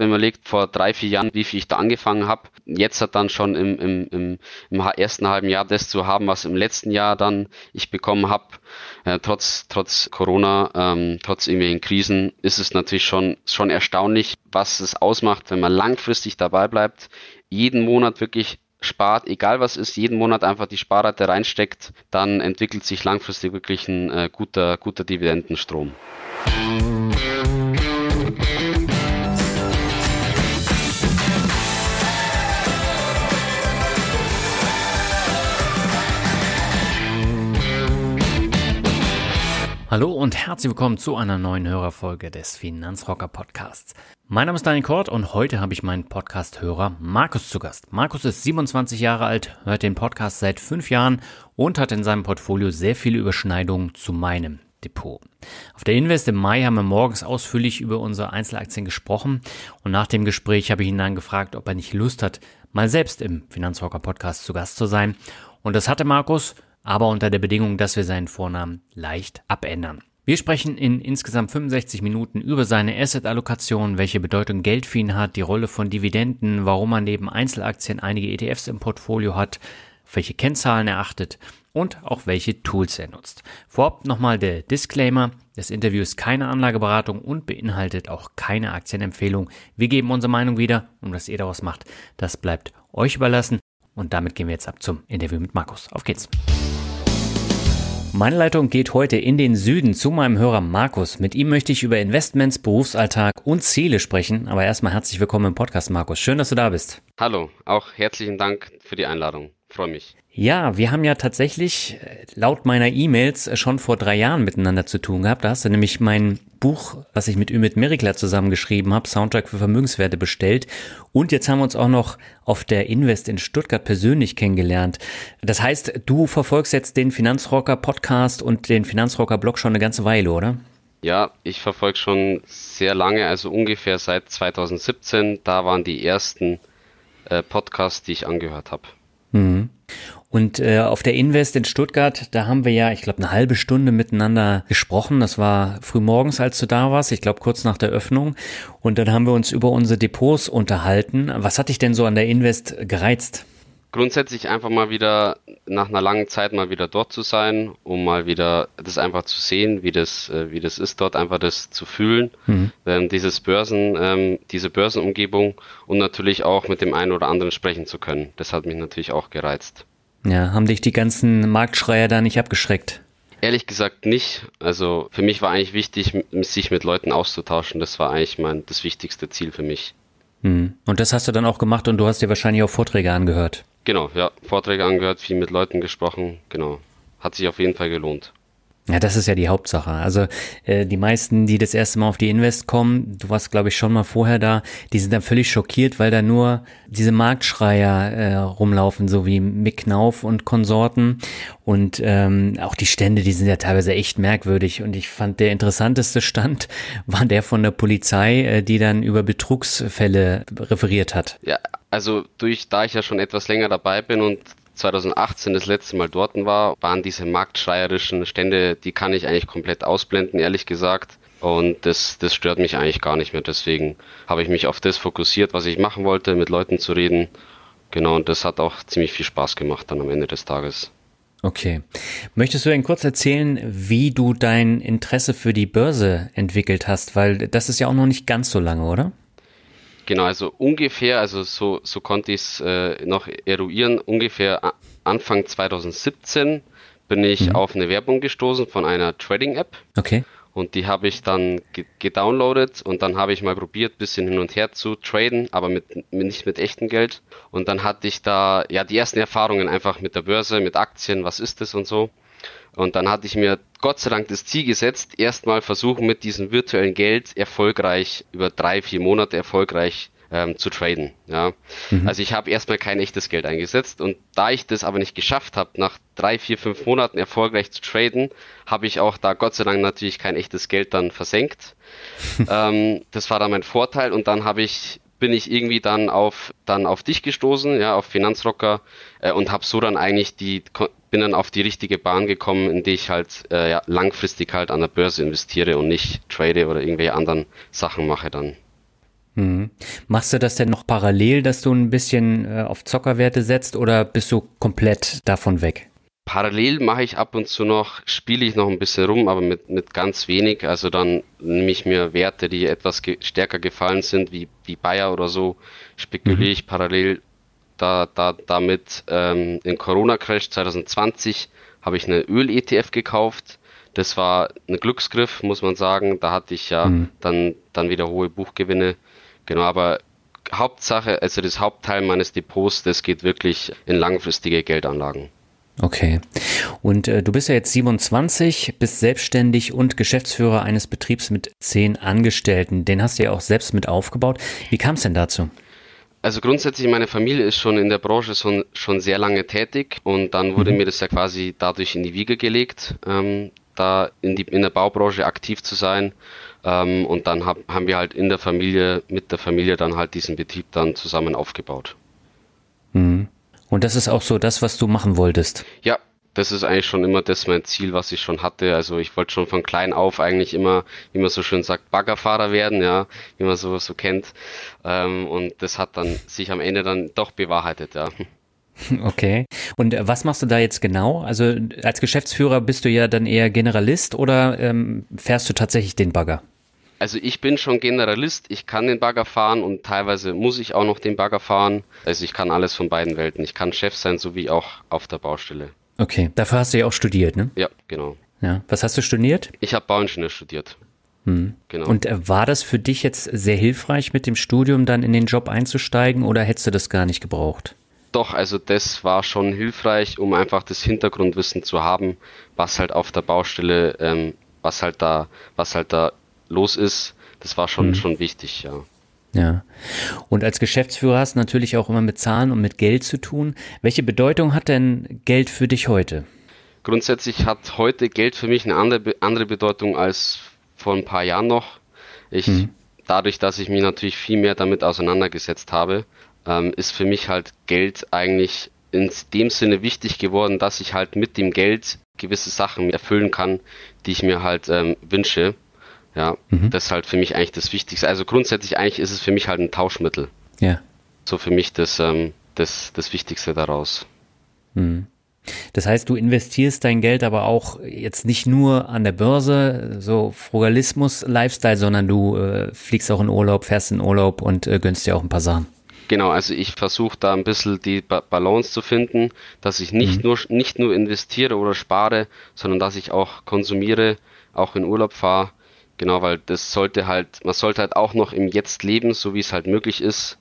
wenn man legt, vor drei, vier Jahren, wie viel ich da angefangen habe, jetzt hat dann schon im, im, im, im ersten halben Jahr das zu haben, was im letzten Jahr dann ich bekommen habe, äh, trotz, trotz Corona, ähm, trotz irgendwelchen Krisen, ist es natürlich schon, schon erstaunlich, was es ausmacht, wenn man langfristig dabei bleibt, jeden Monat wirklich spart, egal was ist, jeden Monat einfach die Sparrate reinsteckt, dann entwickelt sich langfristig wirklich ein äh, guter, guter Dividendenstrom. Hallo und herzlich willkommen zu einer neuen Hörerfolge des Finanzrocker Podcasts. Mein Name ist Daniel Kort und heute habe ich meinen Podcast-Hörer Markus zu Gast. Markus ist 27 Jahre alt, hört den Podcast seit fünf Jahren und hat in seinem Portfolio sehr viele Überschneidungen zu meinem Depot. Auf der Invest im Mai haben wir morgens ausführlich über unsere Einzelaktien gesprochen und nach dem Gespräch habe ich ihn dann gefragt, ob er nicht Lust hat, mal selbst im Finanzrocker Podcast zu Gast zu sein. Und das hatte Markus aber unter der Bedingung, dass wir seinen Vornamen leicht abändern. Wir sprechen in insgesamt 65 Minuten über seine Asset-Allokation, welche Bedeutung Geld für ihn hat, die Rolle von Dividenden, warum er neben Einzelaktien einige ETFs im Portfolio hat, welche Kennzahlen er achtet und auch welche Tools er nutzt. Vorab nochmal der Disclaimer. Das Interview ist keine Anlageberatung und beinhaltet auch keine Aktienempfehlung. Wir geben unsere Meinung wieder und was ihr daraus macht, das bleibt euch überlassen. Und damit gehen wir jetzt ab zum Interview mit Markus. Auf geht's. Meine Leitung geht heute in den Süden zu meinem Hörer Markus. Mit ihm möchte ich über Investments, Berufsalltag und Ziele sprechen. Aber erstmal herzlich willkommen im Podcast, Markus. Schön, dass du da bist. Hallo, auch herzlichen Dank für die Einladung. Freue mich. Ja, wir haben ja tatsächlich äh, laut meiner E-Mails äh, schon vor drei Jahren miteinander zu tun gehabt. Da hast du nämlich mein Buch, was ich mit Ümit Merikler zusammengeschrieben habe, Soundtrack für Vermögenswerte bestellt. Und jetzt haben wir uns auch noch auf der Invest in Stuttgart persönlich kennengelernt. Das heißt, du verfolgst jetzt den Finanzrocker Podcast und den Finanzrocker Blog schon eine ganze Weile, oder? Ja, ich verfolge schon sehr lange, also ungefähr seit 2017. Da waren die ersten äh, Podcasts, die ich angehört habe. Mhm. Und äh, auf der Invest in Stuttgart, da haben wir ja, ich glaube, eine halbe Stunde miteinander gesprochen. Das war früh morgens, als du da warst, ich glaube kurz nach der Öffnung. Und dann haben wir uns über unsere Depots unterhalten. Was hat dich denn so an der Invest gereizt? Grundsätzlich einfach mal wieder nach einer langen Zeit mal wieder dort zu sein, um mal wieder das einfach zu sehen, wie das, äh, wie das ist, dort einfach das zu fühlen. Mhm. Ähm, dieses Börsen, ähm, diese Börsenumgebung und natürlich auch mit dem einen oder anderen sprechen zu können. Das hat mich natürlich auch gereizt. Ja, haben dich die ganzen Marktschreier da nicht abgeschreckt? Ehrlich gesagt nicht. Also für mich war eigentlich wichtig, sich mit Leuten auszutauschen. Das war eigentlich mein das wichtigste Ziel für mich. Hm. Und das hast du dann auch gemacht und du hast dir wahrscheinlich auch Vorträge angehört. Genau, ja, Vorträge angehört, viel mit Leuten gesprochen. Genau, hat sich auf jeden Fall gelohnt. Ja, das ist ja die Hauptsache. Also äh, die meisten, die das erste Mal auf die Invest kommen, du warst, glaube ich, schon mal vorher da, die sind dann völlig schockiert, weil da nur diese Marktschreier äh, rumlaufen, so wie Mick Knauf und Konsorten. Und ähm, auch die Stände, die sind ja teilweise echt merkwürdig. Und ich fand, der interessanteste Stand war der von der Polizei, äh, die dann über Betrugsfälle referiert hat. Ja, also durch, da ich ja schon etwas länger dabei bin und 2018 das letzte Mal dort war, waren diese marktschreierischen Stände, die kann ich eigentlich komplett ausblenden, ehrlich gesagt. Und das, das stört mich eigentlich gar nicht mehr. Deswegen habe ich mich auf das fokussiert, was ich machen wollte, mit Leuten zu reden. Genau, und das hat auch ziemlich viel Spaß gemacht dann am Ende des Tages. Okay. Möchtest du denn kurz erzählen, wie du dein Interesse für die Börse entwickelt hast? Weil das ist ja auch noch nicht ganz so lange, oder? Genau, also ungefähr, also so, so konnte ich es äh, noch eruieren, ungefähr Anfang 2017 bin ich mhm. auf eine Werbung gestoßen von einer Trading-App. Okay. Und die habe ich dann gedownloadet und dann habe ich mal probiert, bisschen hin und her zu traden, aber mit, mit, nicht mit echtem Geld. Und dann hatte ich da ja die ersten Erfahrungen einfach mit der Börse, mit Aktien, was ist das und so. Und dann hatte ich mir Gott sei Dank das Ziel gesetzt, erstmal versuchen mit diesem virtuellen Geld erfolgreich über drei, vier Monate erfolgreich ähm, zu traden. Ja. Mhm. Also ich habe erstmal kein echtes Geld eingesetzt und da ich das aber nicht geschafft habe, nach drei, vier, fünf Monaten erfolgreich zu traden, habe ich auch da Gott sei Dank natürlich kein echtes Geld dann versenkt. ähm, das war dann mein Vorteil und dann habe ich bin ich irgendwie dann auf dann auf dich gestoßen, ja, auf Finanzrocker äh, und habe so dann eigentlich die bin dann auf die richtige Bahn gekommen, in die ich halt äh, ja, langfristig halt an der Börse investiere und nicht trade oder irgendwelche anderen Sachen mache dann. Mhm. Machst du das denn noch parallel, dass du ein bisschen äh, auf Zockerwerte setzt oder bist du komplett davon weg? Parallel mache ich ab und zu noch, spiele ich noch ein bisschen rum, aber mit, mit ganz wenig. Also dann nehme ich mir Werte, die etwas ge stärker gefallen sind, wie, wie Bayer oder so, spekuliere mhm. ich parallel da, da, damit. Ähm, in Corona-Crash 2020 habe ich eine Öl-ETF gekauft. Das war ein Glücksgriff, muss man sagen. Da hatte ich ja mhm. dann, dann wieder hohe Buchgewinne. Genau, aber Hauptsache, also das Hauptteil meines Depots, das geht wirklich in langfristige Geldanlagen. Okay. Und äh, du bist ja jetzt 27, bist selbstständig und Geschäftsführer eines Betriebs mit zehn Angestellten. Den hast du ja auch selbst mit aufgebaut. Wie kam es denn dazu? Also grundsätzlich, meine Familie ist schon in der Branche schon, schon sehr lange tätig und dann wurde mhm. mir das ja quasi dadurch in die Wiege gelegt, ähm, da in, die, in der Baubranche aktiv zu sein. Ähm, und dann hab, haben wir halt in der Familie, mit der Familie dann halt diesen Betrieb dann zusammen aufgebaut. Mhm. Und das ist auch so das, was du machen wolltest. Ja, das ist eigentlich schon immer das mein Ziel, was ich schon hatte. Also ich wollte schon von klein auf eigentlich immer, wie man so schön sagt, Baggerfahrer werden, ja, wie man sowas so kennt. Ähm, und das hat dann sich am Ende dann doch bewahrheitet, ja. Okay. Und äh, was machst du da jetzt genau? Also als Geschäftsführer bist du ja dann eher Generalist oder ähm, fährst du tatsächlich den Bagger? Also ich bin schon Generalist, ich kann den Bagger fahren und teilweise muss ich auch noch den Bagger fahren. Also ich kann alles von beiden Welten. Ich kann Chef sein, sowie auch auf der Baustelle. Okay, dafür hast du ja auch studiert, ne? Ja, genau. Ja, was hast du studiert? Ich habe Bauingenieur studiert. Hm. Genau. Und äh, war das für dich jetzt sehr hilfreich, mit dem Studium dann in den Job einzusteigen oder hättest du das gar nicht gebraucht? Doch, also das war schon hilfreich, um einfach das Hintergrundwissen zu haben, was halt auf der Baustelle, ähm, was halt da, was halt da los ist, das war schon, mhm. schon wichtig, ja. Ja. Und als Geschäftsführer hast du natürlich auch immer mit Zahlen und mit Geld zu tun. Welche Bedeutung hat denn Geld für dich heute? Grundsätzlich hat heute Geld für mich eine andere, andere Bedeutung als vor ein paar Jahren noch. Ich, mhm. dadurch, dass ich mich natürlich viel mehr damit auseinandergesetzt habe, ähm, ist für mich halt Geld eigentlich in dem Sinne wichtig geworden, dass ich halt mit dem Geld gewisse Sachen erfüllen kann, die ich mir halt ähm, wünsche. Ja, mhm. das ist halt für mich eigentlich das Wichtigste. Also grundsätzlich eigentlich ist es für mich halt ein Tauschmittel. Ja. So für mich das, ähm, das, das Wichtigste daraus. Mhm. Das heißt, du investierst dein Geld aber auch jetzt nicht nur an der Börse, so Frugalismus, Lifestyle, sondern du äh, fliegst auch in Urlaub, fährst in Urlaub und äh, gönnst dir auch ein paar Sachen. Genau, also ich versuche da ein bisschen die ba Balance zu finden, dass ich nicht mhm. nur nicht nur investiere oder spare, sondern dass ich auch konsumiere, auch in Urlaub fahre Genau, weil das sollte halt, man sollte halt auch noch im Jetzt leben, so wie es halt möglich ist,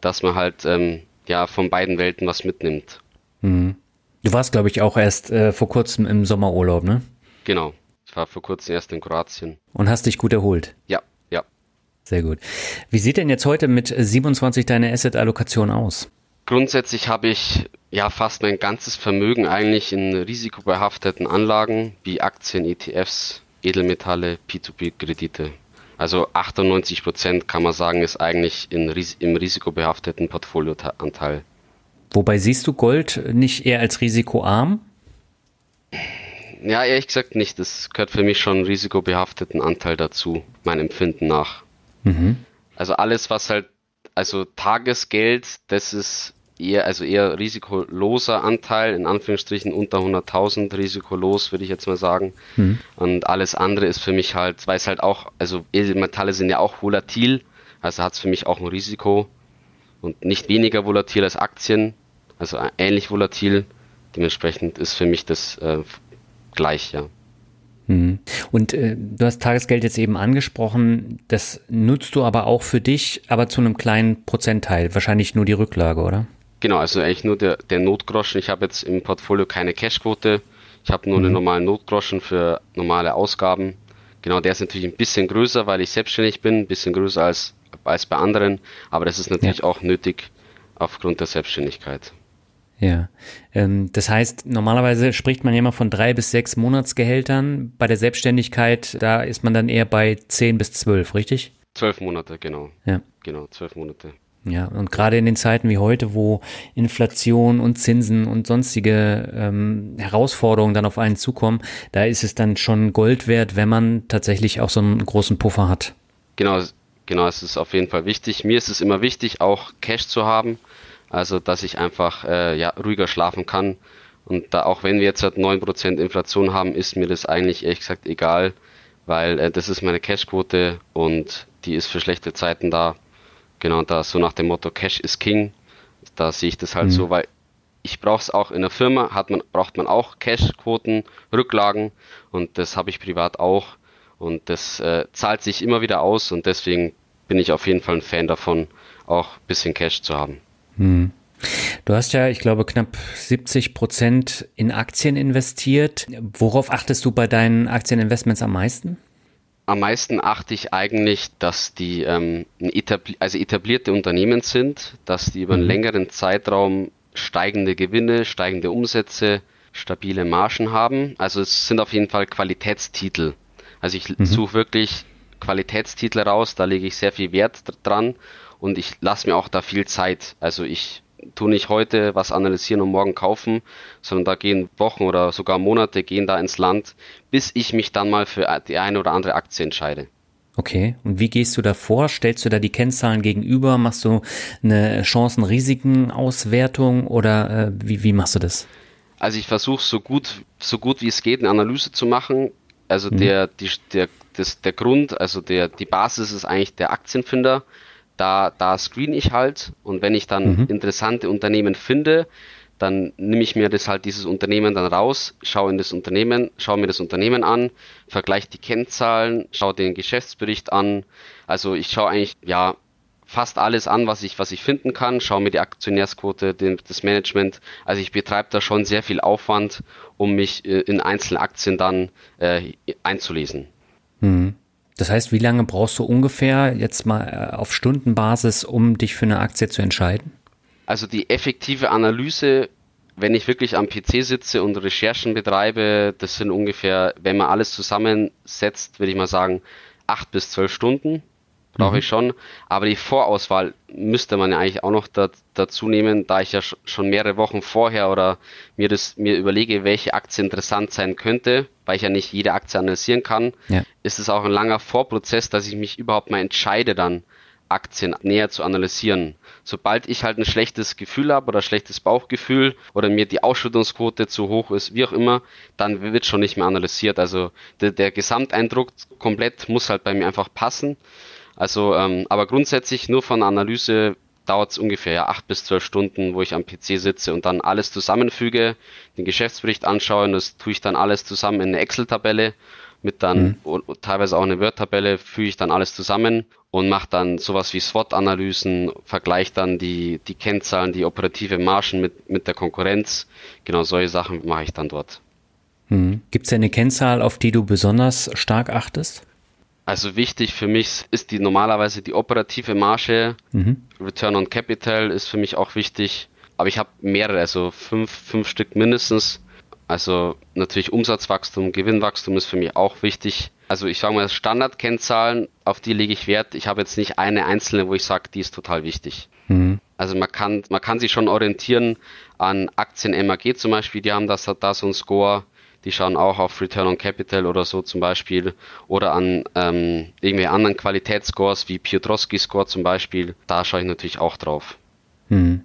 dass man halt ähm, ja von beiden Welten was mitnimmt. Mhm. Du warst, glaube ich, auch erst äh, vor kurzem im Sommerurlaub, ne? Genau. Ich war vor kurzem erst in Kroatien. Und hast dich gut erholt? Ja, ja. Sehr gut. Wie sieht denn jetzt heute mit 27 deine Asset-Allokation aus? Grundsätzlich habe ich ja fast mein ganzes Vermögen eigentlich in risikobehafteten Anlagen wie Aktien, ETFs, Edelmetalle, P2P-Kredite. Also 98 Prozent kann man sagen, ist eigentlich in, im risikobehafteten Portfolioanteil. Wobei siehst du Gold nicht eher als risikoarm? Ja, ehrlich gesagt nicht. Das gehört für mich schon risikobehafteten Anteil dazu, meinem Empfinden nach. Mhm. Also alles, was halt, also Tagesgeld, das ist eher, also eher risikoloser Anteil, in Anführungsstrichen unter 100.000 risikolos, würde ich jetzt mal sagen. Mhm. Und alles andere ist für mich halt, weil es halt auch, also Edelmetalle sind ja auch volatil, also hat es für mich auch ein Risiko und nicht weniger volatil als Aktien, also ähnlich volatil. Dementsprechend ist für mich das äh, gleich, ja. Mhm. Und äh, du hast Tagesgeld jetzt eben angesprochen, das nutzt du aber auch für dich, aber zu einem kleinen Prozentteil, wahrscheinlich nur die Rücklage, oder? Genau, also eigentlich nur der, der Notgroschen. Ich habe jetzt im Portfolio keine Cashquote. Ich habe nur mhm. einen normalen Notgroschen für normale Ausgaben. Genau, der ist natürlich ein bisschen größer, weil ich selbstständig bin, ein bisschen größer als, als bei anderen. Aber das ist natürlich ja. auch nötig aufgrund der Selbstständigkeit. Ja, ähm, das heißt, normalerweise spricht man ja immer von drei bis sechs Monatsgehältern. Bei der Selbstständigkeit, da ist man dann eher bei zehn bis zwölf, richtig? Zwölf Monate, genau. Ja. Genau, zwölf Monate. Ja, und gerade in den Zeiten wie heute, wo Inflation und Zinsen und sonstige ähm, Herausforderungen dann auf einen zukommen, da ist es dann schon Gold wert, wenn man tatsächlich auch so einen großen Puffer hat. Genau, genau, es ist auf jeden Fall wichtig. Mir ist es immer wichtig, auch Cash zu haben, also dass ich einfach äh, ja, ruhiger schlafen kann. Und da auch wenn wir jetzt halt 9% Inflation haben, ist mir das eigentlich ehrlich gesagt egal, weil äh, das ist meine Cashquote und die ist für schlechte Zeiten da. Genau, da so nach dem Motto Cash is King, da sehe ich das halt mhm. so, weil ich brauche es auch in der Firma, hat man, braucht man auch Cashquoten, Rücklagen und das habe ich privat auch und das äh, zahlt sich immer wieder aus und deswegen bin ich auf jeden Fall ein Fan davon, auch ein bisschen Cash zu haben. Mhm. Du hast ja, ich glaube, knapp 70 Prozent in Aktien investiert. Worauf achtest du bei deinen Aktieninvestments am meisten? Am meisten achte ich eigentlich, dass die ähm, etabli also etablierte Unternehmen sind, dass die über einen mhm. längeren Zeitraum steigende Gewinne, steigende Umsätze, stabile Margen haben. Also es sind auf jeden Fall Qualitätstitel. Also ich mhm. suche wirklich Qualitätstitel raus, da lege ich sehr viel Wert dran und ich lasse mir auch da viel Zeit. Also ich tu nicht heute was analysieren und morgen kaufen, sondern da gehen Wochen oder sogar Monate gehen da ins Land, bis ich mich dann mal für die eine oder andere Aktie entscheide. Okay, und wie gehst du da vor? Stellst du da die Kennzahlen gegenüber? Machst du eine Chancen-Risiken-Auswertung oder äh, wie, wie machst du das? Also ich versuche so gut, so gut wie es geht, eine Analyse zu machen. Also mhm. der, die, der, das, der Grund, also der, die Basis ist eigentlich der Aktienfinder da, da screen ich halt und wenn ich dann mhm. interessante Unternehmen finde, dann nehme ich mir das halt dieses Unternehmen dann raus, schaue in das Unternehmen, schaue mir das Unternehmen an, vergleiche die Kennzahlen, schaue den Geschäftsbericht an. Also ich schaue eigentlich ja fast alles an, was ich was ich finden kann, schaue mir die Aktionärsquote, den, das Management. Also ich betreibe da schon sehr viel Aufwand, um mich äh, in einzelne Aktien dann äh, einzulesen. Mhm. Das heißt, wie lange brauchst du ungefähr jetzt mal äh, auf Stundenbasis, um dich für eine Aktie zu entscheiden? Also die effektive Analyse, wenn ich wirklich am PC sitze und Recherchen betreibe, das sind ungefähr, wenn man alles zusammensetzt, würde ich mal sagen, acht bis zwölf Stunden brauche mhm. ich schon. Aber die Vorauswahl müsste man ja eigentlich auch noch da, dazu nehmen, da ich ja schon mehrere Wochen vorher oder mir das mir überlege, welche Aktie interessant sein könnte, weil ich ja nicht jede Aktie analysieren kann, ja. ist es auch ein langer Vorprozess, dass ich mich überhaupt mal entscheide, dann Aktien näher zu analysieren. Sobald ich halt ein schlechtes Gefühl habe oder schlechtes Bauchgefühl oder mir die Ausschüttungsquote zu hoch ist, wie auch immer, dann wird schon nicht mehr analysiert. Also der, der Gesamteindruck komplett muss halt bei mir einfach passen. Also, ähm, aber grundsätzlich nur von Analyse dauert es ungefähr ja, acht bis zwölf Stunden, wo ich am PC sitze und dann alles zusammenfüge, den Geschäftsbericht anschaue und das tue ich dann alles zusammen in eine Excel-Tabelle mit dann mhm. teilweise auch eine Word-Tabelle, füge ich dann alles zusammen und mache dann sowas wie SWOT-Analysen, vergleiche dann die, die Kennzahlen, die operative Margen mit, mit der Konkurrenz. Genau solche Sachen mache ich dann dort. Mhm. Gibt es eine Kennzahl, auf die du besonders stark achtest? Also wichtig für mich ist die normalerweise die operative Marge. Mhm. Return on Capital ist für mich auch wichtig. Aber ich habe mehrere, also fünf, fünf Stück mindestens. Also natürlich Umsatzwachstum, Gewinnwachstum ist für mich auch wichtig. Also ich sage mal Standardkennzahlen, auf die lege ich Wert. Ich habe jetzt nicht eine einzelne, wo ich sage, die ist total wichtig. Mhm. Also man kann, man kann sich schon orientieren an Aktien MAG zum Beispiel, die haben das, da so ein Score die schauen auch auf Return on Capital oder so zum Beispiel oder an ähm, irgendwie anderen Qualitätsscores wie Piotrowski Score zum Beispiel. Da schaue ich natürlich auch drauf. Hm.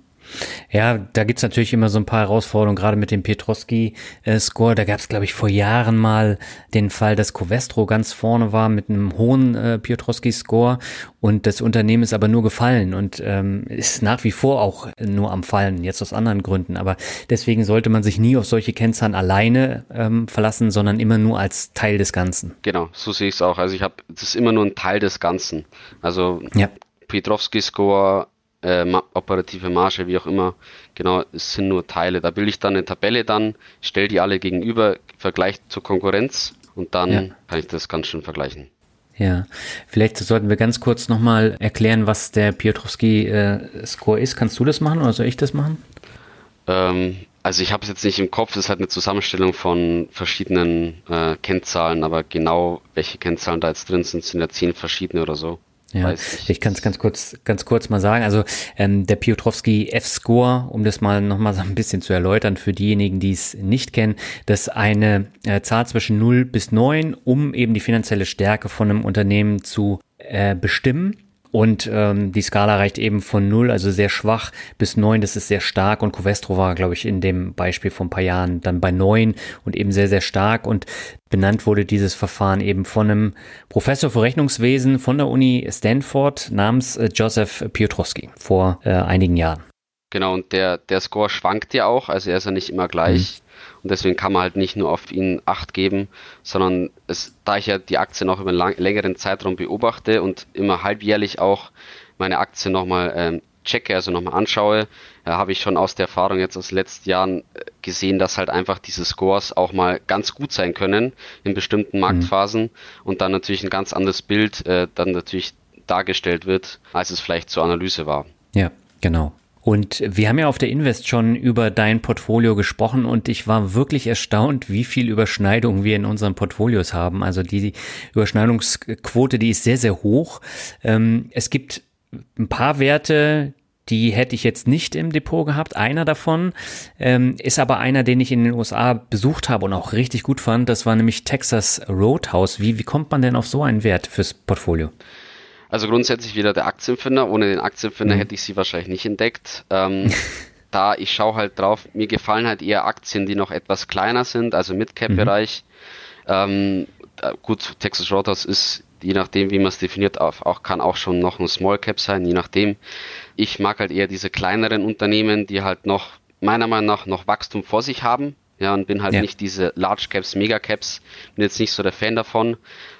Ja, da gibt's natürlich immer so ein paar Herausforderungen, gerade mit dem Pietrowski-Score. da gab's, glaube ich, vor Jahren mal den Fall, dass Covestro ganz vorne war mit einem hohen äh, Pietrowski-Score und das Unternehmen ist aber nur gefallen und ähm, ist nach wie vor auch nur am Fallen, jetzt aus anderen Gründen. Aber deswegen sollte man sich nie auf solche Kennzahlen alleine ähm, verlassen, sondern immer nur als Teil des Ganzen. Genau, so sehe ich es auch. Also ich habe, das ist immer nur ein Teil des Ganzen. Also ja. Pietrowski-Score äh, operative Marge, wie auch immer. Genau, es sind nur Teile. Da bilde ich dann eine Tabelle dann, stelle die alle gegenüber, vergleiche zur Konkurrenz und dann ja. kann ich das ganz schön vergleichen. Ja, vielleicht sollten wir ganz kurz nochmal erklären, was der Piotrowski-Score äh, ist. Kannst du das machen oder soll ich das machen? Ähm, also ich habe es jetzt nicht im Kopf, das ist halt eine Zusammenstellung von verschiedenen äh, Kennzahlen, aber genau welche Kennzahlen da jetzt drin sind, sind ja zehn verschiedene oder so. Ja, ich, ich kann es ganz kurz, ganz kurz mal sagen. Also ähm, der Piotrowski F-Score, um das mal nochmal so ein bisschen zu erläutern für diejenigen, die es nicht kennen, das ist eine äh, Zahl zwischen 0 bis 9, um eben die finanzielle Stärke von einem Unternehmen zu äh, bestimmen. Und ähm, die Skala reicht eben von 0, also sehr schwach, bis 9, das ist sehr stark. Und Covestro war, glaube ich, in dem Beispiel vor ein paar Jahren dann bei 9 und eben sehr, sehr stark. Und benannt wurde dieses Verfahren eben von einem Professor für Rechnungswesen von der Uni Stanford namens äh, Joseph Piotrowski vor äh, einigen Jahren. Genau, und der, der Score schwankt ja auch, also er ist ja nicht immer gleich. Mhm. Und deswegen kann man halt nicht nur auf ihn Acht geben, sondern es, da ich ja die Aktie noch über einen lang, längeren Zeitraum beobachte und immer halbjährlich auch meine Aktie nochmal ähm, checke, also nochmal anschaue, äh, habe ich schon aus der Erfahrung jetzt aus den letzten Jahren äh, gesehen, dass halt einfach diese Scores auch mal ganz gut sein können in bestimmten mhm. Marktphasen mhm. und dann natürlich ein ganz anderes Bild äh, dann natürlich dargestellt wird, als es vielleicht zur Analyse war. Ja, genau. Und wir haben ja auf der Invest schon über dein Portfolio gesprochen und ich war wirklich erstaunt, wie viel Überschneidung wir in unseren Portfolios haben. Also die Überschneidungsquote, die ist sehr, sehr hoch. Ähm, es gibt ein paar Werte, die hätte ich jetzt nicht im Depot gehabt. Einer davon ähm, ist aber einer, den ich in den USA besucht habe und auch richtig gut fand. Das war nämlich Texas Roadhouse. Wie, wie kommt man denn auf so einen Wert fürs Portfolio? Also grundsätzlich wieder der Aktienfinder. Ohne den Aktienfinder mhm. hätte ich sie wahrscheinlich nicht entdeckt. Ähm, da ich schaue halt drauf, mir gefallen halt eher Aktien, die noch etwas kleiner sind, also Mid-Cap-Bereich. Mhm. Ähm, gut, Texas Roadhouse ist, je nachdem, wie man es definiert, auch, kann auch schon noch ein Small Cap sein, je nachdem. Ich mag halt eher diese kleineren Unternehmen, die halt noch, meiner Meinung nach, noch Wachstum vor sich haben. Ja, und bin halt ja. nicht diese Large Caps, Mega Caps, bin jetzt nicht so der Fan davon.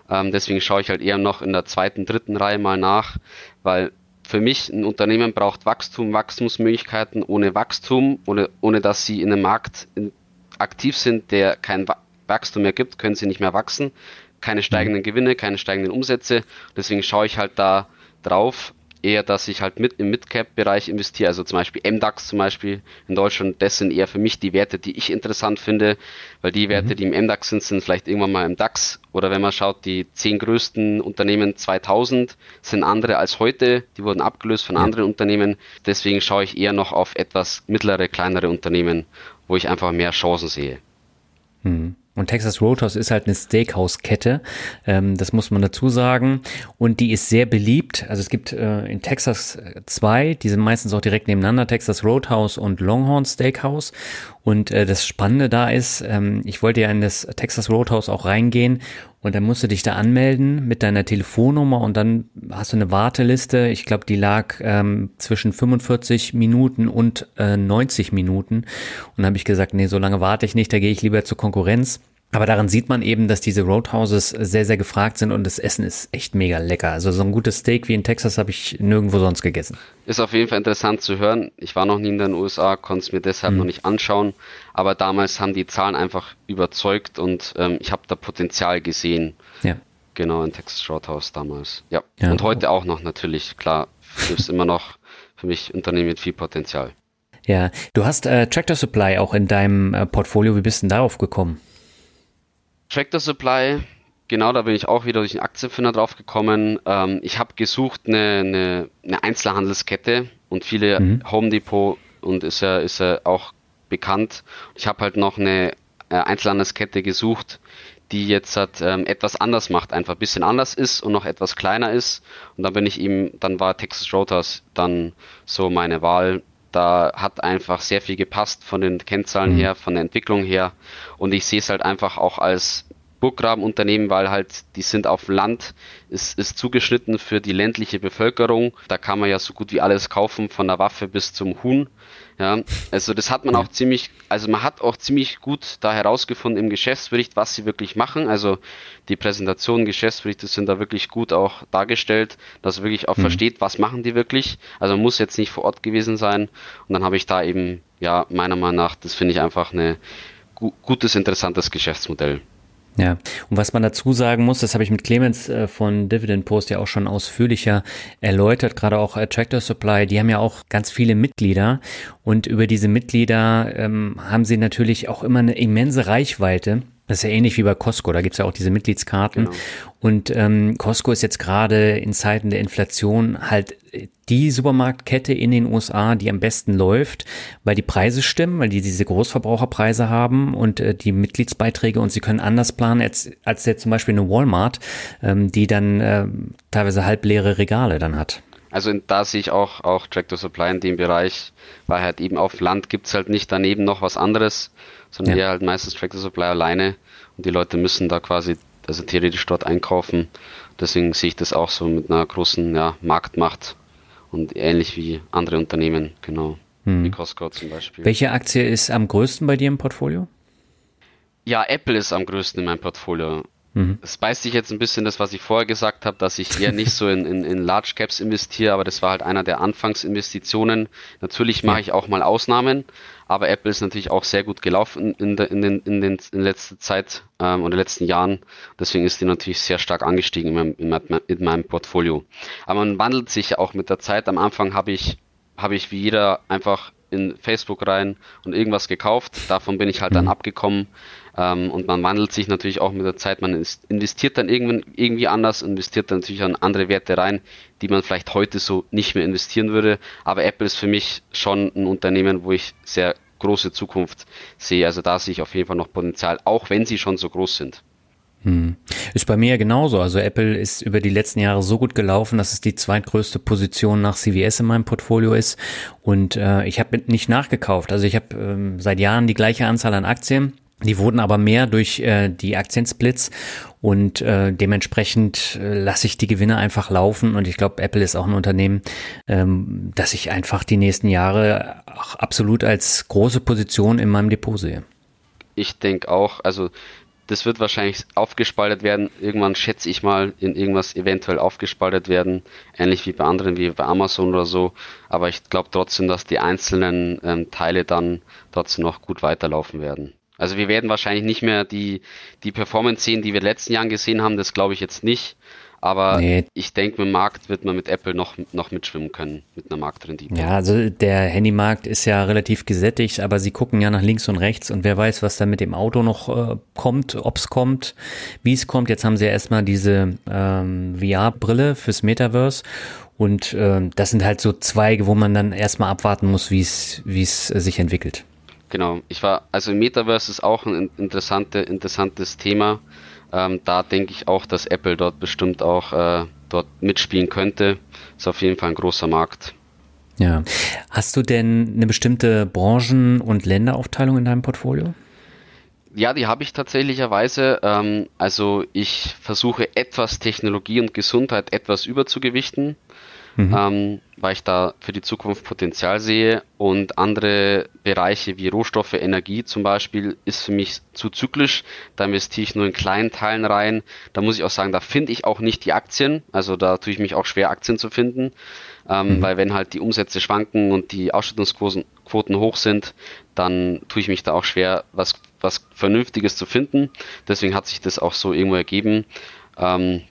Ähm, deswegen schaue ich halt eher noch in der zweiten, dritten Reihe mal nach, weil für mich ein Unternehmen braucht Wachstum, Wachstumsmöglichkeiten. Ohne Wachstum, ohne, ohne dass sie in einem Markt in, aktiv sind, der kein Wachstum mehr gibt, können sie nicht mehr wachsen. Keine steigenden Gewinne, keine steigenden Umsätze. Deswegen schaue ich halt da drauf, eher, dass ich halt mit im Midcap-Bereich investiere, also zum Beispiel MDAX zum Beispiel in Deutschland, das sind eher für mich die Werte, die ich interessant finde, weil die Werte, mhm. die im MDAX sind, sind vielleicht irgendwann mal im DAX oder wenn man schaut, die zehn größten Unternehmen 2000 sind andere als heute, die wurden abgelöst von ja. anderen Unternehmen, deswegen schaue ich eher noch auf etwas mittlere, kleinere Unternehmen, wo ich einfach mehr Chancen sehe. Mhm. Und Texas Roadhouse ist halt eine Steakhouse-Kette, ähm, das muss man dazu sagen. Und die ist sehr beliebt. Also es gibt äh, in Texas äh, zwei, die sind meistens auch direkt nebeneinander, Texas Roadhouse und Longhorn Steakhouse. Und äh, das Spannende da ist, ähm, ich wollte ja in das Texas Roadhouse auch reingehen und dann musst du dich da anmelden mit deiner Telefonnummer und dann hast du eine Warteliste. Ich glaube, die lag ähm, zwischen 45 Minuten und äh, 90 Minuten. Und dann habe ich gesagt, nee, so lange warte ich nicht, da gehe ich lieber zur Konkurrenz. Aber daran sieht man eben, dass diese Roadhouses sehr, sehr gefragt sind und das Essen ist echt mega lecker. Also so ein gutes Steak wie in Texas habe ich nirgendwo sonst gegessen. Ist auf jeden Fall interessant zu hören. Ich war noch nie in den USA, konnte es mir deshalb mhm. noch nicht anschauen. Aber damals haben die Zahlen einfach überzeugt und ähm, ich habe da Potenzial gesehen. Ja. Genau, in Texas Roadhouse damals. Ja. ja. Und heute auch noch natürlich. Klar, ist immer noch für mich Unternehmen mit viel Potenzial. Ja, du hast äh, Tractor Supply auch in deinem äh, Portfolio. Wie bist du denn darauf gekommen? Tractor Supply, genau, da bin ich auch wieder durch den Aktienfinder drauf gekommen. Ähm, ich habe gesucht eine, eine, eine, Einzelhandelskette und viele mhm. Home Depot und ist ja, ist ja auch bekannt. Ich habe halt noch eine äh, Einzelhandelskette gesucht, die jetzt halt, ähm, etwas anders macht, einfach ein bisschen anders ist und noch etwas kleiner ist. Und dann bin ich ihm, dann war Texas Roadhouse dann so meine Wahl. Da hat einfach sehr viel gepasst von den Kennzahlen mhm. her, von der Entwicklung her. Und ich sehe es halt einfach auch als Burggrabenunternehmen, weil halt die sind auf Land, ist, ist zugeschnitten für die ländliche Bevölkerung. Da kann man ja so gut wie alles kaufen, von der Waffe bis zum Huhn. Ja, also das hat man auch ziemlich, also man hat auch ziemlich gut da herausgefunden im Geschäftsbericht, was sie wirklich machen. Also die Präsentationen, Geschäftsberichte sind da wirklich gut auch dargestellt, dass man wirklich auch mhm. versteht, was machen die wirklich. Also man muss jetzt nicht vor Ort gewesen sein. Und dann habe ich da eben, ja, meiner Meinung nach, das finde ich einfach eine gu gutes, interessantes Geschäftsmodell. Ja, und was man dazu sagen muss, das habe ich mit Clemens äh, von Dividend Post ja auch schon ausführlicher erläutert, gerade auch Tractor Supply, die haben ja auch ganz viele Mitglieder und über diese Mitglieder ähm, haben sie natürlich auch immer eine immense Reichweite. Das ist ja ähnlich wie bei Costco, da gibt's ja auch diese Mitgliedskarten. Genau. Und ähm, Costco ist jetzt gerade in Zeiten der Inflation halt die Supermarktkette in den USA, die am besten läuft, weil die Preise stimmen, weil die diese Großverbraucherpreise haben und äh, die Mitgliedsbeiträge und sie können anders planen als, als jetzt zum Beispiel eine Walmart, ähm, die dann äh, teilweise halbleere Regale dann hat. Also da sehe ich auch, auch Tractor Supply in dem Bereich, weil halt eben auf Land gibt es halt nicht daneben noch was anderes, sondern ja. eher halt meistens Tractor Supply alleine und die Leute müssen da quasi, also theoretisch dort einkaufen. Deswegen sehe ich das auch so mit einer großen ja, Marktmacht und ähnlich wie andere Unternehmen, genau. Hm. Wie Costco zum Beispiel. Welche Aktie ist am größten bei dir im Portfolio? Ja, Apple ist am größten in meinem Portfolio. Mhm. Es beißt sich jetzt ein bisschen das, was ich vorher gesagt habe, dass ich eher nicht so in, in, in Large Caps investiere, aber das war halt einer der Anfangsinvestitionen. Natürlich mache ja. ich auch mal Ausnahmen, aber Apple ist natürlich auch sehr gut gelaufen in, in, in, den, in, den, in letzter Zeit ähm, oder letzten Jahren. Deswegen ist die natürlich sehr stark angestiegen in meinem, in meinem, in meinem Portfolio. Aber man wandelt sich ja auch mit der Zeit. Am Anfang habe ich, habe ich wie jeder einfach in Facebook rein und irgendwas gekauft. Davon bin ich halt mhm. dann abgekommen. Ähm, und man wandelt sich natürlich auch mit der Zeit. Man investiert dann irgendwann irgendwie anders, investiert dann natürlich an andere Werte rein, die man vielleicht heute so nicht mehr investieren würde. Aber Apple ist für mich schon ein Unternehmen, wo ich sehr große Zukunft sehe. Also da sehe ich auf jeden Fall noch Potenzial, auch wenn sie schon so groß sind. Hm. Ist bei mir genauso. Also Apple ist über die letzten Jahre so gut gelaufen, dass es die zweitgrößte Position nach CVS in meinem Portfolio ist. Und äh, ich habe nicht nachgekauft. Also ich habe ähm, seit Jahren die gleiche Anzahl an Aktien. Die wurden aber mehr durch äh, die Aktiensplits und äh, dementsprechend äh, lasse ich die Gewinne einfach laufen und ich glaube, Apple ist auch ein Unternehmen, ähm, das ich einfach die nächsten Jahre absolut als große Position in meinem Depot sehe. Ich denke auch, also das wird wahrscheinlich aufgespaltet werden. Irgendwann schätze ich mal in irgendwas eventuell aufgespaltet werden, ähnlich wie bei anderen, wie bei Amazon oder so. Aber ich glaube trotzdem, dass die einzelnen ähm, Teile dann trotzdem noch gut weiterlaufen werden. Also wir werden wahrscheinlich nicht mehr die, die Performance sehen, die wir in den letzten Jahren gesehen haben, das glaube ich jetzt nicht. Aber nee. ich denke, im Markt wird man mit Apple noch, noch mitschwimmen können, mit einer Marktrendite. Ja, also der Handymarkt ist ja relativ gesättigt, aber sie gucken ja nach links und rechts und wer weiß, was da mit dem Auto noch äh, kommt, ob es kommt, wie es kommt. Jetzt haben sie ja erstmal diese ähm, VR-Brille fürs Metaverse und äh, das sind halt so Zweige, wo man dann erstmal abwarten muss, wie es wie es äh, sich entwickelt. Genau, ich war, also Metaverse ist auch ein interessante, interessantes Thema. Ähm, da denke ich auch, dass Apple dort bestimmt auch äh, dort mitspielen könnte. Ist auf jeden Fall ein großer Markt. Ja. Hast du denn eine bestimmte Branchen- und Länderaufteilung in deinem Portfolio? Ja, die habe ich tatsächlicherweise. Ähm, also ich versuche etwas Technologie und Gesundheit etwas überzugewichten mhm. ähm, weil ich da für die Zukunft Potenzial sehe. Und andere Bereiche wie Rohstoffe, Energie zum Beispiel ist für mich zu zyklisch. Da investiere ich nur in kleinen Teilen rein. Da muss ich auch sagen, da finde ich auch nicht die Aktien. Also da tue ich mich auch schwer, Aktien zu finden. Ähm, mhm. Weil wenn halt die Umsätze schwanken und die Ausschüttungsquoten hoch sind, dann tue ich mich da auch schwer, was, was Vernünftiges zu finden. Deswegen hat sich das auch so irgendwo ergeben. Ähm,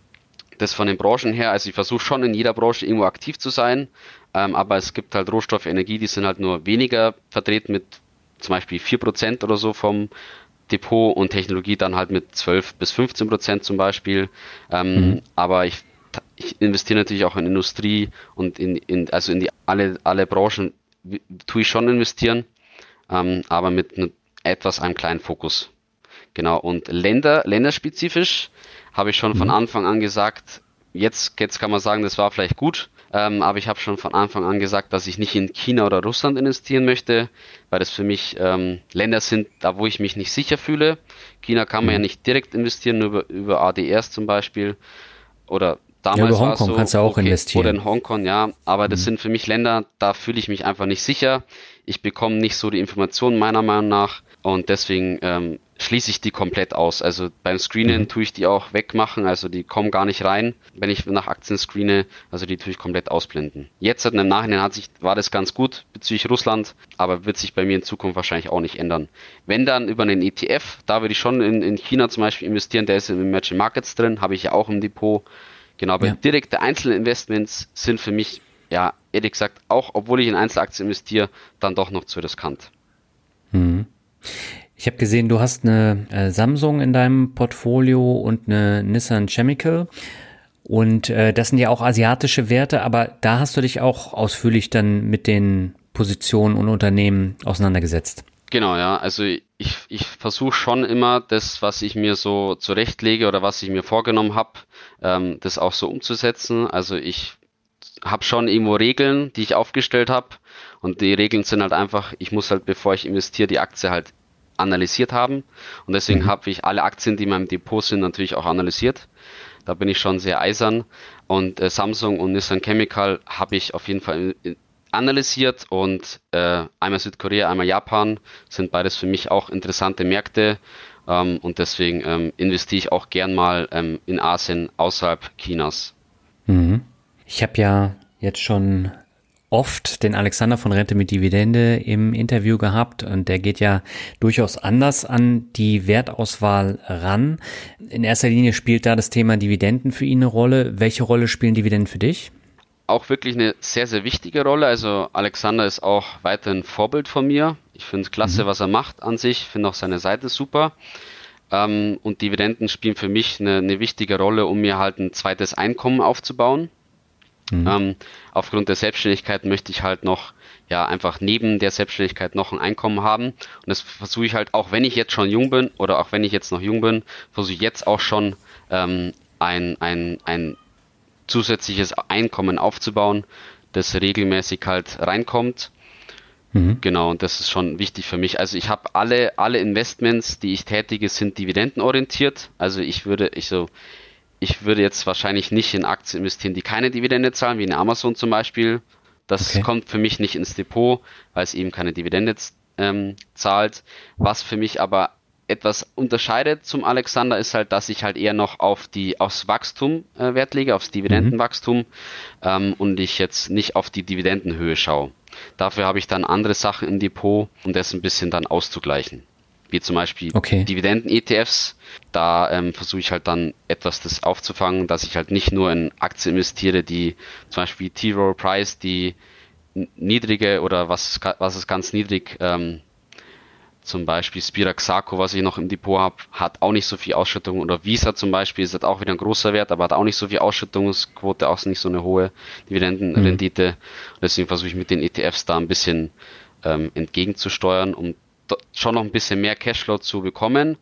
das von den Branchen her, also ich versuche schon in jeder Branche irgendwo aktiv zu sein, ähm, aber es gibt halt Rohstoffe, Energie, die sind halt nur weniger vertreten mit zum Beispiel 4% oder so vom Depot und Technologie dann halt mit 12 bis 15 Prozent zum Beispiel. Ähm, mhm. Aber ich, ich investiere natürlich auch in Industrie und in, in also in die alle, alle Branchen tue ich schon investieren, ähm, aber mit ne, etwas einem kleinen Fokus. Genau. Und Länder, länderspezifisch habe ich schon mhm. von Anfang an gesagt, jetzt, jetzt kann man sagen, das war vielleicht gut, ähm, aber ich habe schon von Anfang an gesagt, dass ich nicht in China oder Russland investieren möchte, weil das für mich ähm, Länder sind, da wo ich mich nicht sicher fühle. China kann man ja mhm. nicht direkt investieren, nur über, über ADRs zum Beispiel. Oder damals ja, über Hongkong so, kannst du auch okay, investieren. Oder in Hongkong, ja. Aber das mhm. sind für mich Länder, da fühle ich mich einfach nicht sicher. Ich bekomme nicht so die Informationen meiner Meinung nach. Und deswegen ähm, schließe ich die komplett aus. Also beim Screenen mhm. tue ich die auch wegmachen, also die kommen gar nicht rein, wenn ich nach Aktien screene, also die tue ich komplett ausblenden. Jetzt im Nachhinein hat sich, war das ganz gut bezüglich Russland, aber wird sich bei mir in Zukunft wahrscheinlich auch nicht ändern. Wenn dann über einen ETF, da würde ich schon in, in China zum Beispiel investieren, der ist in Emerging Markets drin, habe ich ja auch im Depot. Genau, aber ja. direkte Einzelinvestments sind für mich, ja, ehrlich gesagt, auch obwohl ich in Einzelaktien investiere, dann doch noch zu riskant. Mhm. Ich habe gesehen, du hast eine äh, Samsung in deinem Portfolio und eine Nissan Chemical. Und äh, das sind ja auch asiatische Werte, aber da hast du dich auch ausführlich dann mit den Positionen und Unternehmen auseinandergesetzt. Genau, ja. Also ich, ich versuche schon immer das, was ich mir so zurechtlege oder was ich mir vorgenommen habe, ähm, das auch so umzusetzen. Also ich habe schon irgendwo Regeln, die ich aufgestellt habe. Und die Regeln sind halt einfach, ich muss halt, bevor ich investiere, die Aktie halt analysiert haben. Und deswegen mhm. habe ich alle Aktien, die in meinem Depot sind, natürlich auch analysiert. Da bin ich schon sehr eisern. Und äh, Samsung und Nissan Chemical habe ich auf jeden Fall analysiert und äh, einmal Südkorea, einmal Japan sind beides für mich auch interessante Märkte. Ähm, und deswegen ähm, investiere ich auch gern mal ähm, in Asien außerhalb Chinas. Mhm. Ich habe ja jetzt schon oft den Alexander von Rente mit Dividende im Interview gehabt und der geht ja durchaus anders an die Wertauswahl ran. In erster Linie spielt da das Thema Dividenden für ihn eine Rolle. Welche Rolle spielen Dividenden für dich? Auch wirklich eine sehr, sehr wichtige Rolle. Also Alexander ist auch weiterhin Vorbild von mir. Ich finde es klasse, mhm. was er macht an sich. Ich finde auch seine Seite super. Ähm, und Dividenden spielen für mich eine, eine wichtige Rolle, um mir halt ein zweites Einkommen aufzubauen. Mhm. Ähm, aufgrund der Selbstständigkeit möchte ich halt noch, ja, einfach neben der Selbstständigkeit noch ein Einkommen haben. Und das versuche ich halt, auch wenn ich jetzt schon jung bin oder auch wenn ich jetzt noch jung bin, versuche ich jetzt auch schon ähm, ein, ein, ein zusätzliches Einkommen aufzubauen, das regelmäßig halt reinkommt. Mhm. Genau, und das ist schon wichtig für mich. Also ich habe alle, alle Investments, die ich tätige, sind dividendenorientiert. Also ich würde, ich so, ich würde jetzt wahrscheinlich nicht in Aktien investieren, die keine Dividende zahlen, wie in Amazon zum Beispiel. Das okay. kommt für mich nicht ins Depot, weil es eben keine Dividende ähm, zahlt. Was für mich aber etwas unterscheidet zum Alexander ist halt, dass ich halt eher noch auf die aufs Wachstum äh, Wert lege, aufs Dividendenwachstum mhm. ähm, und ich jetzt nicht auf die Dividendenhöhe schaue. Dafür habe ich dann andere Sachen im Depot, um das ein bisschen dann auszugleichen wie zum Beispiel okay. Dividenden-ETFs. Da ähm, versuche ich halt dann etwas das aufzufangen, dass ich halt nicht nur in Aktien investiere, die zum Beispiel T-Roll Price, die niedrige oder was, was ist ganz niedrig, ähm, zum Beispiel Spiraxaco, was ich noch im Depot habe, hat auch nicht so viel Ausschüttung. Oder Visa zum Beispiel ist auch wieder ein großer Wert, aber hat auch nicht so viel Ausschüttungsquote, auch nicht so eine hohe Dividendenrendite. Mhm. Deswegen versuche ich mit den ETFs da ein bisschen ähm, entgegenzusteuern, um schon noch ein bisschen mehr Cashflow zu bekommen,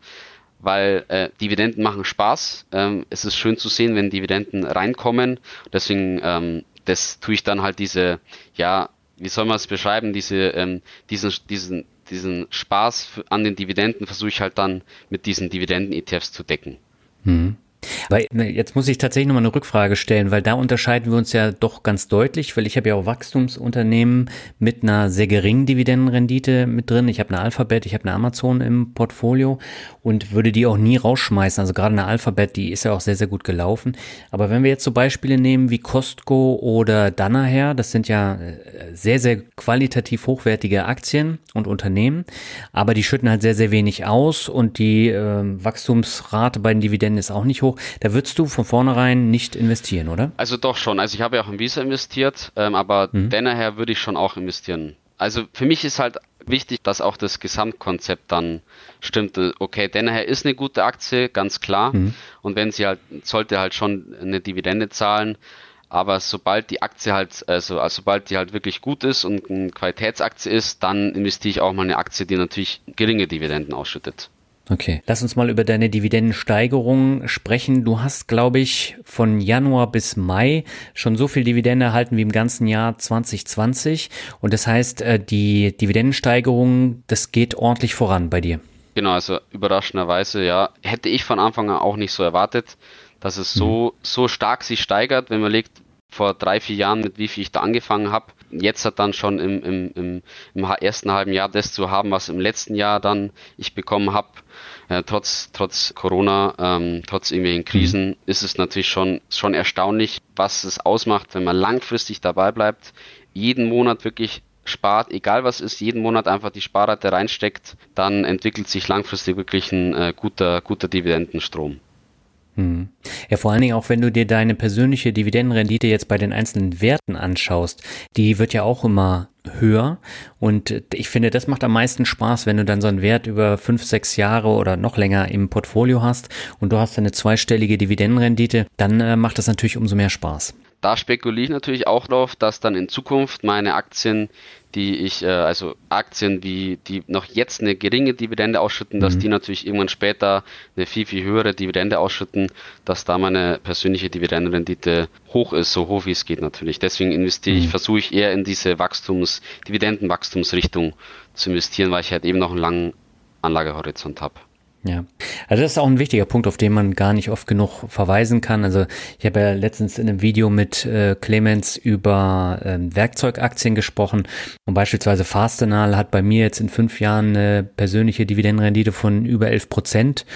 weil äh, Dividenden machen Spaß. Ähm, es ist schön zu sehen, wenn Dividenden reinkommen. Deswegen, ähm, das tue ich dann halt diese, ja, wie soll man es beschreiben, diese, ähm, diesen, diesen, diesen Spaß an den Dividenden versuche ich halt dann mit diesen Dividenden-ETFs zu decken. Mhm. Weil ne, jetzt muss ich tatsächlich nochmal eine Rückfrage stellen, weil da unterscheiden wir uns ja doch ganz deutlich, weil ich habe ja auch Wachstumsunternehmen mit einer sehr geringen Dividendenrendite mit drin. Ich habe eine Alphabet, ich habe eine Amazon im Portfolio und würde die auch nie rausschmeißen. Also gerade eine Alphabet, die ist ja auch sehr, sehr gut gelaufen. Aber wenn wir jetzt so Beispiele nehmen wie Costco oder Danaher, das sind ja äh, sehr, sehr qualitativ hochwertige Aktien und Unternehmen, aber die schütten halt sehr, sehr wenig aus und die äh, Wachstumsrate bei den Dividenden ist auch nicht hoch. Da würdest du von vornherein nicht investieren, oder? Also doch schon. Also ich habe ja auch in Visa investiert, ähm, aber mhm. dennoch würde ich schon auch investieren. Also für mich ist halt wichtig, dass auch das Gesamtkonzept dann stimmt. Okay, dennoch ist eine gute Aktie, ganz klar. Mhm. Und wenn sie halt, sollte halt schon eine Dividende zahlen. Aber sobald die Aktie halt, also, also sobald die halt wirklich gut ist und eine Qualitätsaktie ist, dann investiere ich auch mal eine Aktie, die natürlich geringe Dividenden ausschüttet. Okay, lass uns mal über deine Dividendensteigerung sprechen. Du hast, glaube ich, von Januar bis Mai schon so viel Dividende erhalten wie im ganzen Jahr 2020. Und das heißt, äh, die Dividendensteigerung, das geht ordentlich voran bei dir. Genau, also überraschenderweise, ja, hätte ich von Anfang an auch nicht so erwartet, dass es so, mhm. so stark sich steigert, wenn man legt, vor drei, vier Jahren, mit wie viel ich da angefangen habe. Jetzt hat dann schon im, im, im, im ersten halben Jahr das zu haben, was im letzten Jahr dann ich bekommen habe. Äh, trotz, trotz Corona, ähm, trotz irgendwelchen Krisen, mhm. ist es natürlich schon, schon erstaunlich, was es ausmacht, wenn man langfristig dabei bleibt, jeden Monat wirklich spart, egal was ist, jeden Monat einfach die Sparrate reinsteckt, dann entwickelt sich langfristig wirklich ein äh, guter, guter Dividendenstrom. Hm. Ja, vor allen Dingen auch, wenn du dir deine persönliche Dividendenrendite jetzt bei den einzelnen Werten anschaust, die wird ja auch immer höher. Und ich finde, das macht am meisten Spaß, wenn du dann so einen Wert über fünf, sechs Jahre oder noch länger im Portfolio hast und du hast eine zweistellige Dividendenrendite, dann äh, macht das natürlich umso mehr Spaß. Da spekuliere ich natürlich auch darauf, dass dann in Zukunft meine Aktien, die ich, äh, also Aktien, wie die noch jetzt eine geringe Dividende ausschütten, mhm. dass die natürlich irgendwann später eine viel, viel höhere Dividende ausschütten, dass da meine persönliche Dividendenrendite hoch ist, so hoch wie es geht natürlich. Deswegen investiere ich, mhm. versuche ich eher in diese Wachstums, Dividendenwachstumsrichtung zu investieren, weil ich halt eben noch einen langen Anlagehorizont habe. Ja, also das ist auch ein wichtiger Punkt, auf den man gar nicht oft genug verweisen kann. Also ich habe ja letztens in einem Video mit äh, Clemens über äh, Werkzeugaktien gesprochen und beispielsweise Fastenal hat bei mir jetzt in fünf Jahren eine persönliche Dividendenrendite von über 11 Prozent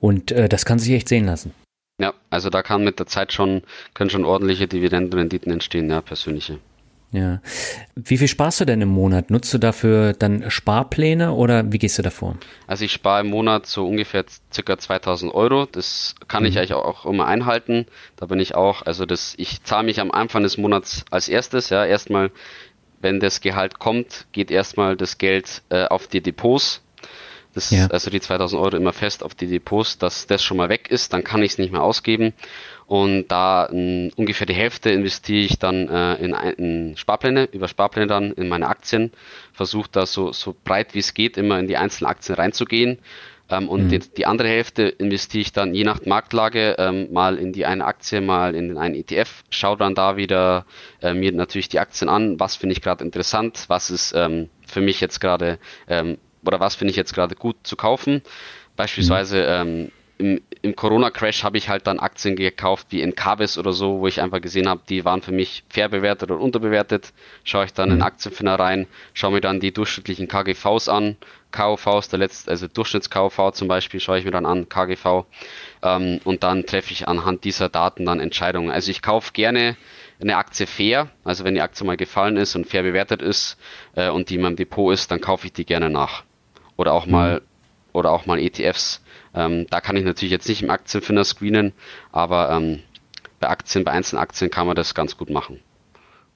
und äh, das kann sich echt sehen lassen. Ja, also da kann mit der Zeit schon, können schon ordentliche Dividendenrenditen entstehen, ja, persönliche. Ja. Wie viel sparst du denn im Monat? Nutzt du dafür dann Sparpläne oder wie gehst du davor? Also ich spare im Monat so ungefähr circa 2000 Euro. Das kann mhm. ich eigentlich auch immer einhalten. Da bin ich auch, also das, ich zahle mich am Anfang des Monats als erstes, ja, erstmal, wenn das Gehalt kommt, geht erstmal das Geld äh, auf die Depots. Das, ja. Also die 2000 Euro immer fest auf die Depots, dass das schon mal weg ist, dann kann ich es nicht mehr ausgeben. Und da m, ungefähr die Hälfte investiere ich dann äh, in, in, Sparpläne, über Sparpläne dann in meine Aktien, versuche da so, so breit wie es geht immer in die einzelnen Aktien reinzugehen. Ähm, und mhm. die, die, andere Hälfte investiere ich dann je nach Marktlage ähm, mal in die eine Aktie, mal in den einen ETF, schaue dann da wieder äh, mir natürlich die Aktien an, was finde ich gerade interessant, was ist ähm, für mich jetzt gerade ähm, oder was finde ich jetzt gerade gut zu kaufen. Beispielsweise mhm. Im, im Corona-Crash habe ich halt dann Aktien gekauft wie in Cabis oder so, wo ich einfach gesehen habe, die waren für mich fair bewertet oder unterbewertet. Schaue ich dann mhm. in Aktienfinder rein, schaue mir dann die durchschnittlichen KGVs an, KUVs, der letzte, also Durchschnitts-KUV zum Beispiel, schaue ich mir dann an, KGV, ähm, und dann treffe ich anhand dieser Daten dann Entscheidungen. Also ich kaufe gerne eine Aktie fair, also wenn die Aktie mal gefallen ist und fair bewertet ist äh, und die in meinem Depot ist, dann kaufe ich die gerne nach. Oder auch mhm. mal oder auch mal ETFs ähm, da kann ich natürlich jetzt nicht im Aktienfinder screenen, aber ähm, bei Aktien, bei einzelnen Aktien kann man das ganz gut machen.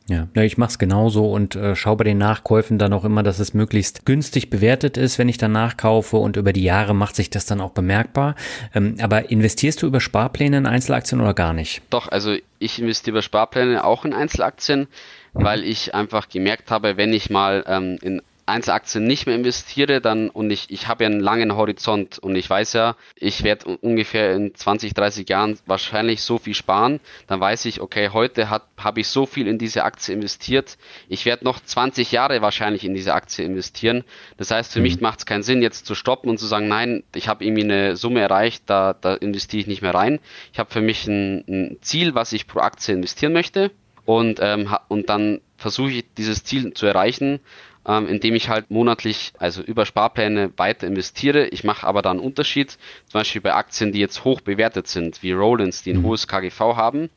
Ja, ich mache es genauso und äh, schaue bei den Nachkäufen dann auch immer, dass es möglichst günstig bewertet ist, wenn ich dann nachkaufe und über die Jahre macht sich das dann auch bemerkbar. Ähm, aber investierst du über Sparpläne in Einzelaktien oder gar nicht? Doch, also ich investiere über Sparpläne auch in Einzelaktien, weil ich einfach gemerkt habe, wenn ich mal ähm, in Einzelaktien nicht mehr investiere, dann und ich, ich habe ja einen langen Horizont und ich weiß ja, ich werde ungefähr in 20, 30 Jahren wahrscheinlich so viel sparen, dann weiß ich, okay, heute habe ich so viel in diese Aktie investiert, ich werde noch 20 Jahre wahrscheinlich in diese Aktie investieren. Das heißt, für mhm. mich macht es keinen Sinn, jetzt zu stoppen und zu sagen, nein, ich habe irgendwie eine Summe erreicht, da, da investiere ich nicht mehr rein. Ich habe für mich ein, ein Ziel, was ich pro Aktie investieren möchte und, ähm, und dann versuche ich dieses Ziel zu erreichen ähm, indem ich halt monatlich, also über Sparpläne weiter investiere. Ich mache aber dann einen Unterschied, zum Beispiel bei Aktien, die jetzt hoch bewertet sind, wie Rollins, die ein mhm. hohes KGV haben.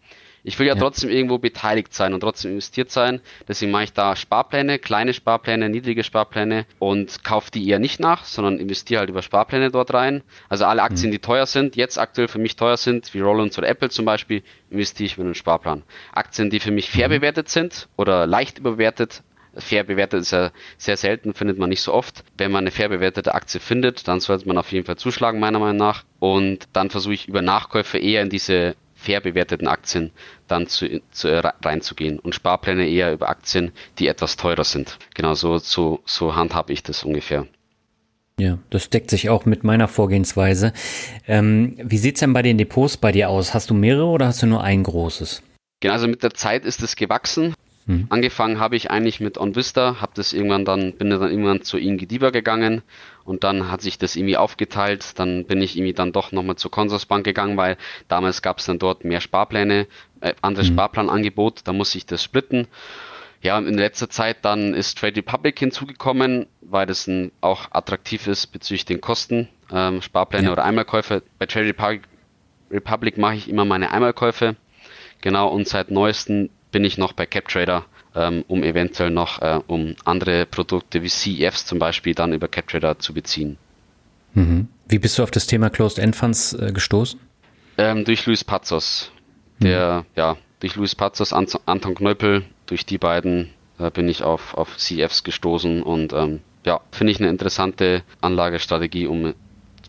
Ich will ja, ja, trotzdem irgendwo beteiligt sein und trotzdem investiert sein. Deswegen mache ich da Sparpläne, kleine Sparpläne, niedrige Sparpläne und kaufe die eher nicht nach, sondern investiere halt über Sparpläne dort rein. Also alle Aktien, mhm. die teuer sind, jetzt aktuell für mich teuer sind, wie Rollins oder Apple zum Beispiel, investiere ich mit einem Sparplan. Aktien, die für mich fair mhm. bewertet sind oder leicht überbewertet, fair bewertet ist ja sehr selten, findet man nicht so oft. Wenn man eine fair bewertete Aktie findet, dann sollte man auf jeden Fall zuschlagen, meiner Meinung nach. Und dann versuche ich über Nachkäufe eher in diese fair bewerteten Aktien dann zu, zu, reinzugehen und Sparpläne eher über Aktien, die etwas teurer sind. Genau so, so, so handhabe ich das ungefähr. Ja, das deckt sich auch mit meiner Vorgehensweise. Ähm, wie sieht's denn bei den Depots bei dir aus? Hast du mehrere oder hast du nur ein großes? Genau, also mit der Zeit ist es gewachsen. Mhm. Angefangen habe ich eigentlich mit OnVista, habe das irgendwann dann, bin dann irgendwann zu Ingediba gegangen und dann hat sich das irgendwie aufgeteilt. Dann bin ich irgendwie dann doch nochmal zur Consorsbank gegangen, weil damals gab es dann dort mehr Sparpläne, äh, anderes mhm. Sparplanangebot, da muss ich das splitten. Ja, in letzter Zeit dann ist Trade Republic hinzugekommen, weil das ein, auch attraktiv ist bezüglich den Kosten, ähm, Sparpläne ja. oder Einmalkäufe. Bei Trade Republic, Republic mache ich immer meine Einmalkäufe. Genau, und seit neuestem bin ich noch bei CapTrader, ähm, um eventuell noch äh, um andere Produkte wie CEFs zum Beispiel dann über CapTrader zu beziehen. Mhm. Wie bist du auf das Thema Closed End Funds äh, gestoßen? Ähm, durch Luis Pazos. Der, mhm. ja, durch Luis Pazos, An Anton Knöppel, durch die beiden äh, bin ich auf, auf CEFs gestoßen und ähm, ja, finde ich eine interessante Anlagestrategie, um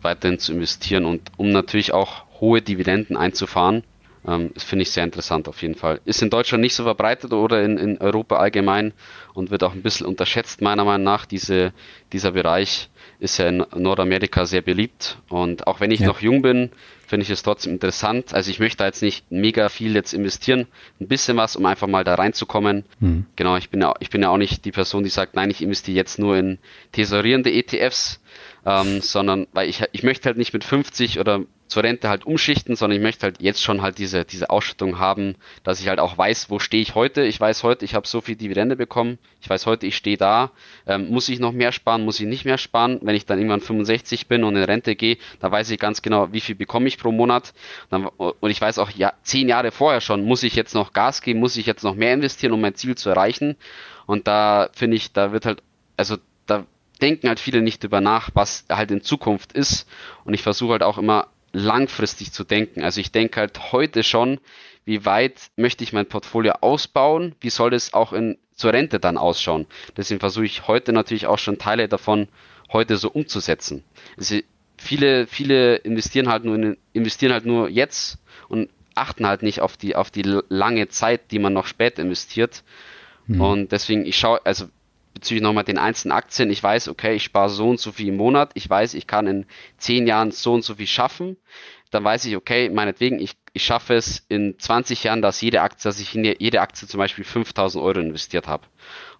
weiterhin zu investieren und um natürlich auch hohe Dividenden einzufahren Ähm, das finde ich sehr interessant auf jeden Fall. Ist in Deutschland nicht so verbreitet oder in, in Europa allgemein und wird auch ein bisschen unterschätzt, meiner Meinung nach. Diese, dieser Bereich ist ja in Nordamerika sehr beliebt. Und auch wenn ich ja. noch jung bin, finde ich es trotzdem interessant. Also ich möchte da jetzt nicht mega viel jetzt investieren, ein bisschen was, um einfach mal da reinzukommen. Mhm. Genau, ich bin, ja, ich bin ja auch nicht die Person, die sagt, nein, ich investiere jetzt nur in tesorierende ETFs, ähm, sondern weil ich, ich möchte halt nicht mit 50 oder zur Rente halt umschichten, sondern ich möchte halt jetzt schon halt diese, diese Ausschüttung haben, dass ich halt auch weiß, wo stehe ich heute. Ich weiß heute, ich habe so viel Dividende bekommen. Ich weiß heute, ich stehe da. Ähm, muss ich noch mehr sparen? Muss ich nicht mehr sparen? Wenn ich dann irgendwann 65 bin und in Rente gehe, da weiß ich ganz genau, wie viel bekomme ich pro Monat. Dann, und ich weiß auch, ja, zehn Jahre vorher schon, muss ich jetzt noch Gas geben? Muss ich jetzt noch mehr investieren, um mein Ziel zu erreichen? Und da finde ich, da wird halt, also da denken halt viele nicht drüber nach, was halt in Zukunft ist. Und ich versuche halt auch immer langfristig zu denken. Also ich denke halt heute schon, wie weit möchte ich mein Portfolio ausbauen, wie soll es auch in, zur Rente dann ausschauen. Deswegen versuche ich heute natürlich auch schon Teile davon heute so umzusetzen. Also viele, viele investieren halt nur in, investieren halt nur jetzt und achten halt nicht auf die, auf die lange Zeit, die man noch später investiert. Mhm. Und deswegen, ich schaue, also bezüglich nochmal den einzelnen Aktien, ich weiß, okay, ich spare so und so viel im Monat, ich weiß, ich kann in zehn Jahren so und so viel schaffen, dann weiß ich, okay, meinetwegen, ich, ich schaffe es in 20 Jahren, dass jede Aktie, dass ich in jede Aktie zum Beispiel 5000 Euro investiert habe.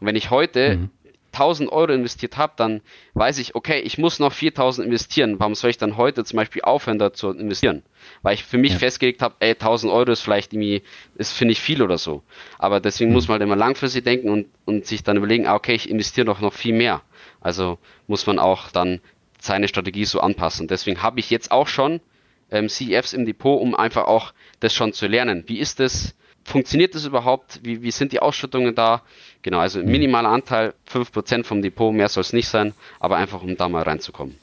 Und wenn ich heute mhm. 1000 Euro investiert habe, dann weiß ich, okay, ich muss noch 4000 investieren. Warum soll ich dann heute zum Beispiel aufhören, da zu investieren? Weil ich für mich ja. festgelegt habe, ey, 1000 Euro ist vielleicht irgendwie, ist finde ich viel oder so. Aber deswegen mhm. muss man halt immer langfristig denken und, und sich dann überlegen, ah, okay, ich investiere doch noch viel mehr. Also muss man auch dann seine Strategie so anpassen. Deswegen habe ich jetzt auch schon ähm, CEFs im Depot, um einfach auch das schon zu lernen. Wie ist das? Funktioniert das überhaupt? Wie, wie sind die Ausschüttungen da? Genau, also mhm. minimaler Anteil, 5% vom Depot, mehr soll es nicht sein, aber einfach um da mal reinzukommen.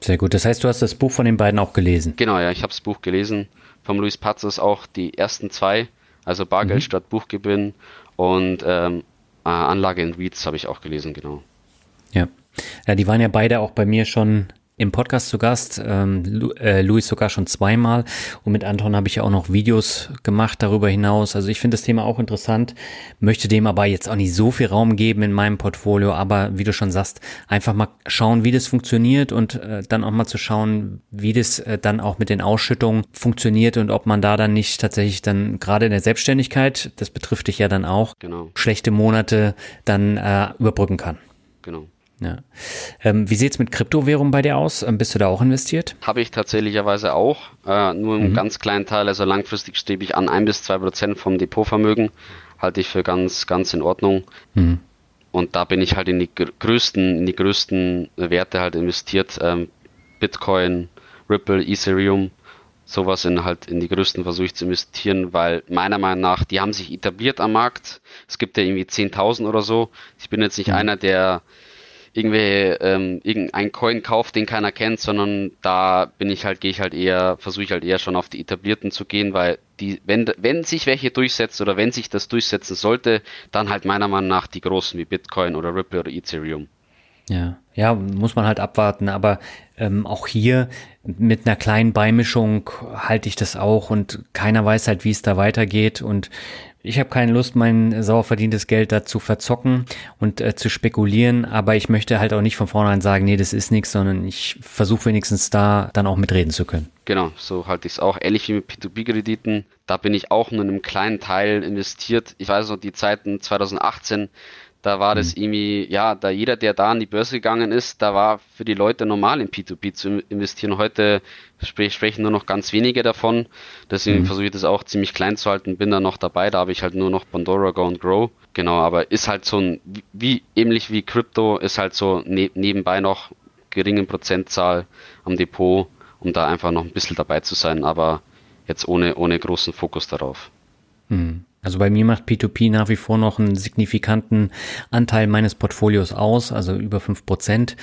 Sehr gut. Das heißt, du hast das Buch von den beiden auch gelesen? Genau, ja, ich habe das Buch gelesen. Vom Luis Pazos auch die ersten zwei, also Bargeld mhm. statt Buchgewinn und ähm, äh, Anlage in REITs habe ich auch gelesen, genau. Ja. ja, die waren ja beide auch bei mir schon im Podcast zu Gast, ähm, Lu äh, Luis sogar schon zweimal und mit Anton habe ich ja auch noch Videos gemacht darüber hinaus. Also ich finde das Thema auch interessant, möchte dem aber jetzt auch nicht so viel Raum geben in meinem Portfolio, aber wie du schon sagst, einfach mal schauen, wie das funktioniert und äh, dann auch mal zu schauen, wie das äh, dann auch mit den Ausschüttungen funktioniert und ob man da dann nicht tatsächlich dann gerade in der Selbstständigkeit, das betrifft dich ja dann auch, genau. schlechte Monate dann äh, überbrücken kann. Genau. Ja. Ähm, wie sieht's mit Kryptowährungen bei dir aus? Ähm, bist du da auch investiert? Habe ich tatsächlicherweise auch. Äh, nur einen mhm. ganz kleinen Teil, also langfristig strebe ich an, ein bis zwei Prozent vom Depotvermögen. Halte ich für ganz, ganz in Ordnung. Mhm. Und da bin ich halt in die größten, in die größten Werte halt investiert. Ähm, Bitcoin, Ripple, Ethereum, sowas in halt in die größten versuche ich zu investieren, weil meiner Meinung nach, die haben sich etabliert am Markt. Es gibt ja irgendwie 10.000 oder so. Ich bin jetzt nicht mhm. einer, der irgendwie ähm, irgendein Coin kauft, den keiner kennt, sondern da bin ich halt, gehe ich halt eher, versuche ich halt eher schon auf die etablierten zu gehen, weil die, wenn, wenn sich welche durchsetzt oder wenn sich das durchsetzen sollte, dann halt meiner Meinung nach die großen wie Bitcoin oder Ripple oder Ethereum. Ja, ja, muss man halt abwarten, aber ähm, auch hier mit einer kleinen Beimischung halte ich das auch und keiner weiß halt, wie es da weitergeht. Und ich habe keine Lust, mein sauer verdientes Geld da zu verzocken und äh, zu spekulieren, aber ich möchte halt auch nicht von vornherein sagen, nee, das ist nichts, sondern ich versuche wenigstens da dann auch mitreden zu können. Genau, so halte ich es auch. Ähnlich wie mit P2P-Krediten, da bin ich auch nur in einem kleinen Teil investiert. Ich weiß noch, die Zeiten 2018, da war das mhm. irgendwie, ja, da jeder, der da an die Börse gegangen ist, da war für die Leute normal in P2P zu investieren. Heute spre sprechen nur noch ganz wenige davon. Deswegen mhm. versuche ich das auch ziemlich klein zu halten, bin da noch dabei. Da habe ich halt nur noch Pandora Go and Grow. Genau, aber ist halt so ein, wie, ähnlich wie Crypto, ist halt so ne nebenbei noch geringen Prozentzahl am Depot, um da einfach noch ein bisschen dabei zu sein, aber jetzt ohne, ohne großen Fokus darauf. Mhm. Also bei mir macht P2P nach wie vor noch einen signifikanten Anteil meines Portfolios aus, also über fünf Prozent.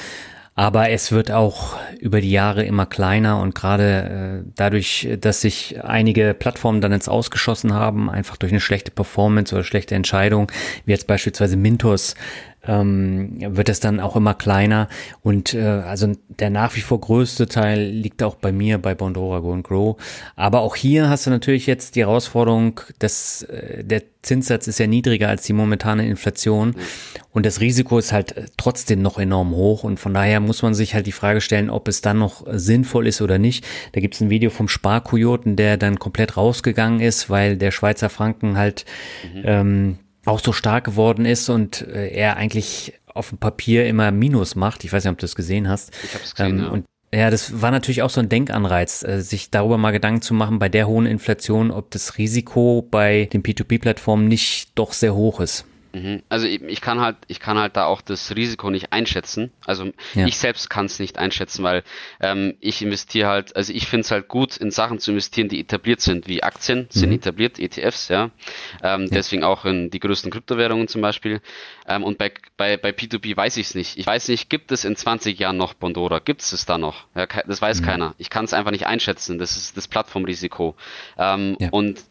Aber es wird auch über die Jahre immer kleiner und gerade äh, dadurch, dass sich einige Plattformen dann jetzt ausgeschossen haben, einfach durch eine schlechte Performance oder schlechte Entscheidung, wie jetzt beispielsweise Mintos, ähm, wird es dann auch immer kleiner. Und äh, also der nach wie vor größte Teil liegt auch bei mir bei Bondora Go and Grow. Aber auch hier hast du natürlich jetzt die Herausforderung, dass äh, der Zinssatz ist ja niedriger als die momentane Inflation und das Risiko ist halt äh, trotzdem noch enorm hoch und von daher muss man sich halt die Frage stellen, ob es dann noch sinnvoll ist oder nicht. Da gibt es ein Video vom Sparkojoten, der dann komplett rausgegangen ist, weil der Schweizer Franken halt mhm. ähm, auch so stark geworden ist und äh, er eigentlich auf dem Papier immer Minus macht. Ich weiß nicht, ob du das gesehen hast. Ich habe es gesehen, ähm, ja. Und ja, das war natürlich auch so ein Denkanreiz, äh, sich darüber mal Gedanken zu machen, bei der hohen Inflation, ob das Risiko bei den P2P-Plattformen nicht doch sehr hoch ist. Mhm. Also ich kann halt, ich kann halt da auch das Risiko nicht einschätzen. Also ja. ich selbst kann es nicht einschätzen, weil ähm, ich investiere halt, also ich finde es halt gut, in Sachen zu investieren, die etabliert sind, wie Aktien sind mhm. etabliert, ETFs, ja. Ähm, ja. Deswegen auch in die größten Kryptowährungen zum Beispiel. Ähm, und bei, bei, bei P2P weiß ich es nicht. Ich weiß nicht, gibt es in 20 Jahren noch Bondora? Gibt es es da noch? Ja, das weiß mhm. keiner. Ich kann es einfach nicht einschätzen. Das ist das Plattformrisiko. Ähm. Und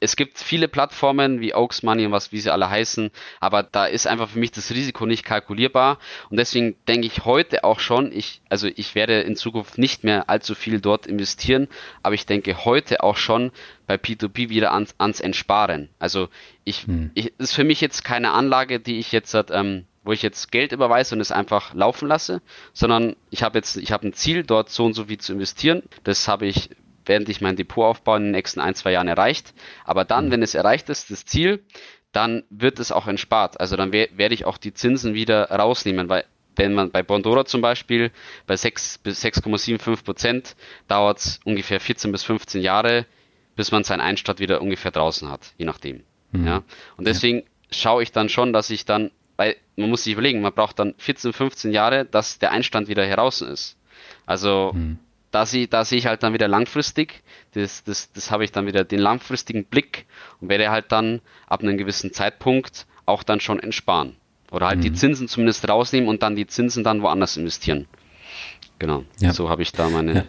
es gibt viele Plattformen wie Oaks Money und was, wie sie alle heißen, aber da ist einfach für mich das Risiko nicht kalkulierbar und deswegen denke ich heute auch schon, ich, also ich werde in Zukunft nicht mehr allzu viel dort investieren, aber ich denke heute auch schon bei P2P wieder ans, ans Entsparen. Also ich, hm. ich, ist für mich jetzt keine Anlage, die ich jetzt, ähm, wo ich jetzt Geld überweise und es einfach laufen lasse, sondern ich habe jetzt, ich habe ein Ziel, dort so und so viel zu investieren. Das habe ich während ich mein Depot aufbaue in den nächsten ein, zwei Jahren erreicht. Aber dann, mhm. wenn es erreicht ist, das Ziel, dann wird es auch entspart. Also dann werde ich auch die Zinsen wieder rausnehmen, weil wenn man bei Bondora zum Beispiel bei 6 bis 6,75 Prozent dauert es ungefähr 14 bis 15 Jahre, bis man seinen Einstand wieder ungefähr draußen hat, je nachdem. Mhm. Ja. Und deswegen ja. schaue ich dann schon, dass ich dann, weil man muss sich überlegen, man braucht dann 14, 15 Jahre, dass der Einstand wieder heraus ist. Also mhm da sehe da sehe ich halt dann wieder langfristig, das, das, das habe ich dann wieder den langfristigen Blick und werde halt dann ab einem gewissen Zeitpunkt auch dann schon entsparen. Oder halt mhm. die Zinsen zumindest rausnehmen und dann die Zinsen dann woanders investieren. Genau, ja. so habe ich da meine ja.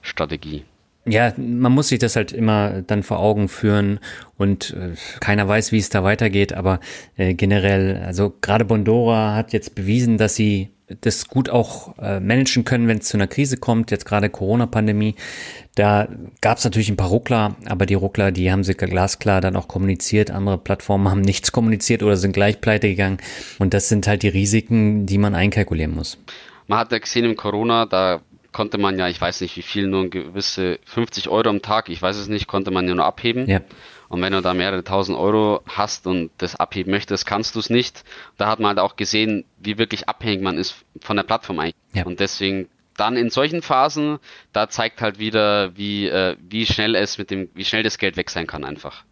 Strategie. Ja, man muss sich das halt immer dann vor Augen führen und äh, keiner weiß, wie es da weitergeht, aber äh, generell, also gerade Bondora hat jetzt bewiesen, dass sie das gut auch äh, managen können, wenn es zu einer Krise kommt, jetzt gerade Corona-Pandemie. Da gab es natürlich ein paar Ruckler, aber die Ruckler, die haben sie glasklar dann auch kommuniziert. Andere Plattformen haben nichts kommuniziert oder sind gleich pleite gegangen. Und das sind halt die Risiken, die man einkalkulieren muss. Man hat ja gesehen im Corona, da konnte man ja, ich weiß nicht wie viel, nur gewisse 50 Euro am Tag, ich weiß es nicht, konnte man ja nur abheben. Ja. Und wenn du da mehrere tausend Euro hast und das abheben möchtest, kannst du es nicht. Da hat man halt auch gesehen, wie wirklich abhängig man ist von der Plattform eigentlich. Ja. Und deswegen dann in solchen Phasen, da zeigt halt wieder, wie, äh, wie schnell es mit dem, wie schnell das Geld weg sein kann einfach.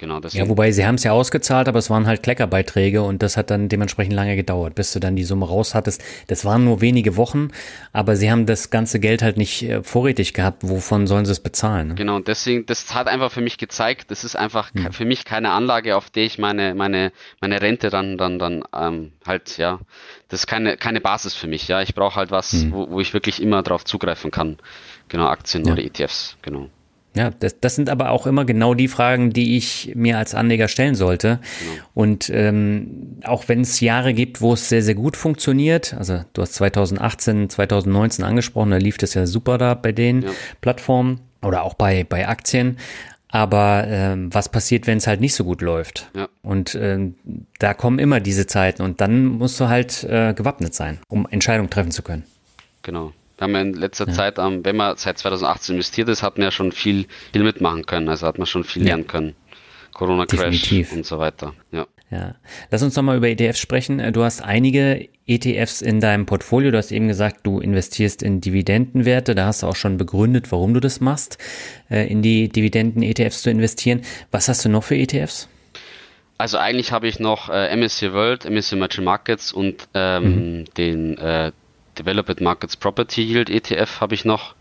Genau, ja, wobei sie haben es ja ausgezahlt, aber es waren halt Kleckerbeiträge und das hat dann dementsprechend lange gedauert, bis du dann die Summe raus hattest. Das waren nur wenige Wochen, aber sie haben das ganze Geld halt nicht äh, vorrätig gehabt. Wovon sollen sie es bezahlen? Ne? Genau, deswegen, das hat einfach für mich gezeigt, das ist einfach hm. für mich keine Anlage, auf der ich meine, meine, meine Rente dann, dann, dann ähm, halt, ja, das ist keine, keine Basis für mich, ja. Ich brauche halt was, hm. wo, wo ich wirklich immer drauf zugreifen kann. Genau, Aktien ja. oder ETFs, genau. Ja, das, das sind aber auch immer genau die Fragen, die ich mir als Anleger stellen sollte. Genau. Und ähm, auch wenn es Jahre gibt, wo es sehr, sehr gut funktioniert, also du hast 2018, 2019 angesprochen, da lief das ja super da bei den ja. Plattformen oder auch bei, bei Aktien. Aber ähm, was passiert, wenn es halt nicht so gut läuft? Ja. Und ähm, da kommen immer diese Zeiten und dann musst du halt äh, gewappnet sein, um Entscheidungen treffen zu können. Genau. Wir haben ja in letzter ja. Zeit, wenn man seit 2018 investiert ist, hat man ja schon viel, viel mitmachen können. Also hat man schon viel lernen können. Corona-Crash und so weiter. Ja. Ja. Lass uns nochmal über ETFs sprechen. Äh, du hast einige ETFs in deinem Portfolio. Du hast eben gesagt, du investierst in Dividendenwerte. Da hast du auch schon begründet, warum du das machst, äh, in die Dividenden-ETFs zu investieren. Was hast du noch für ETFs? Also eigentlich habe ich noch äh, MSCI World, MSCI Emerging Markets und ähm, mhm. den äh, Developed Markets Property Yield ETF habe ich noch.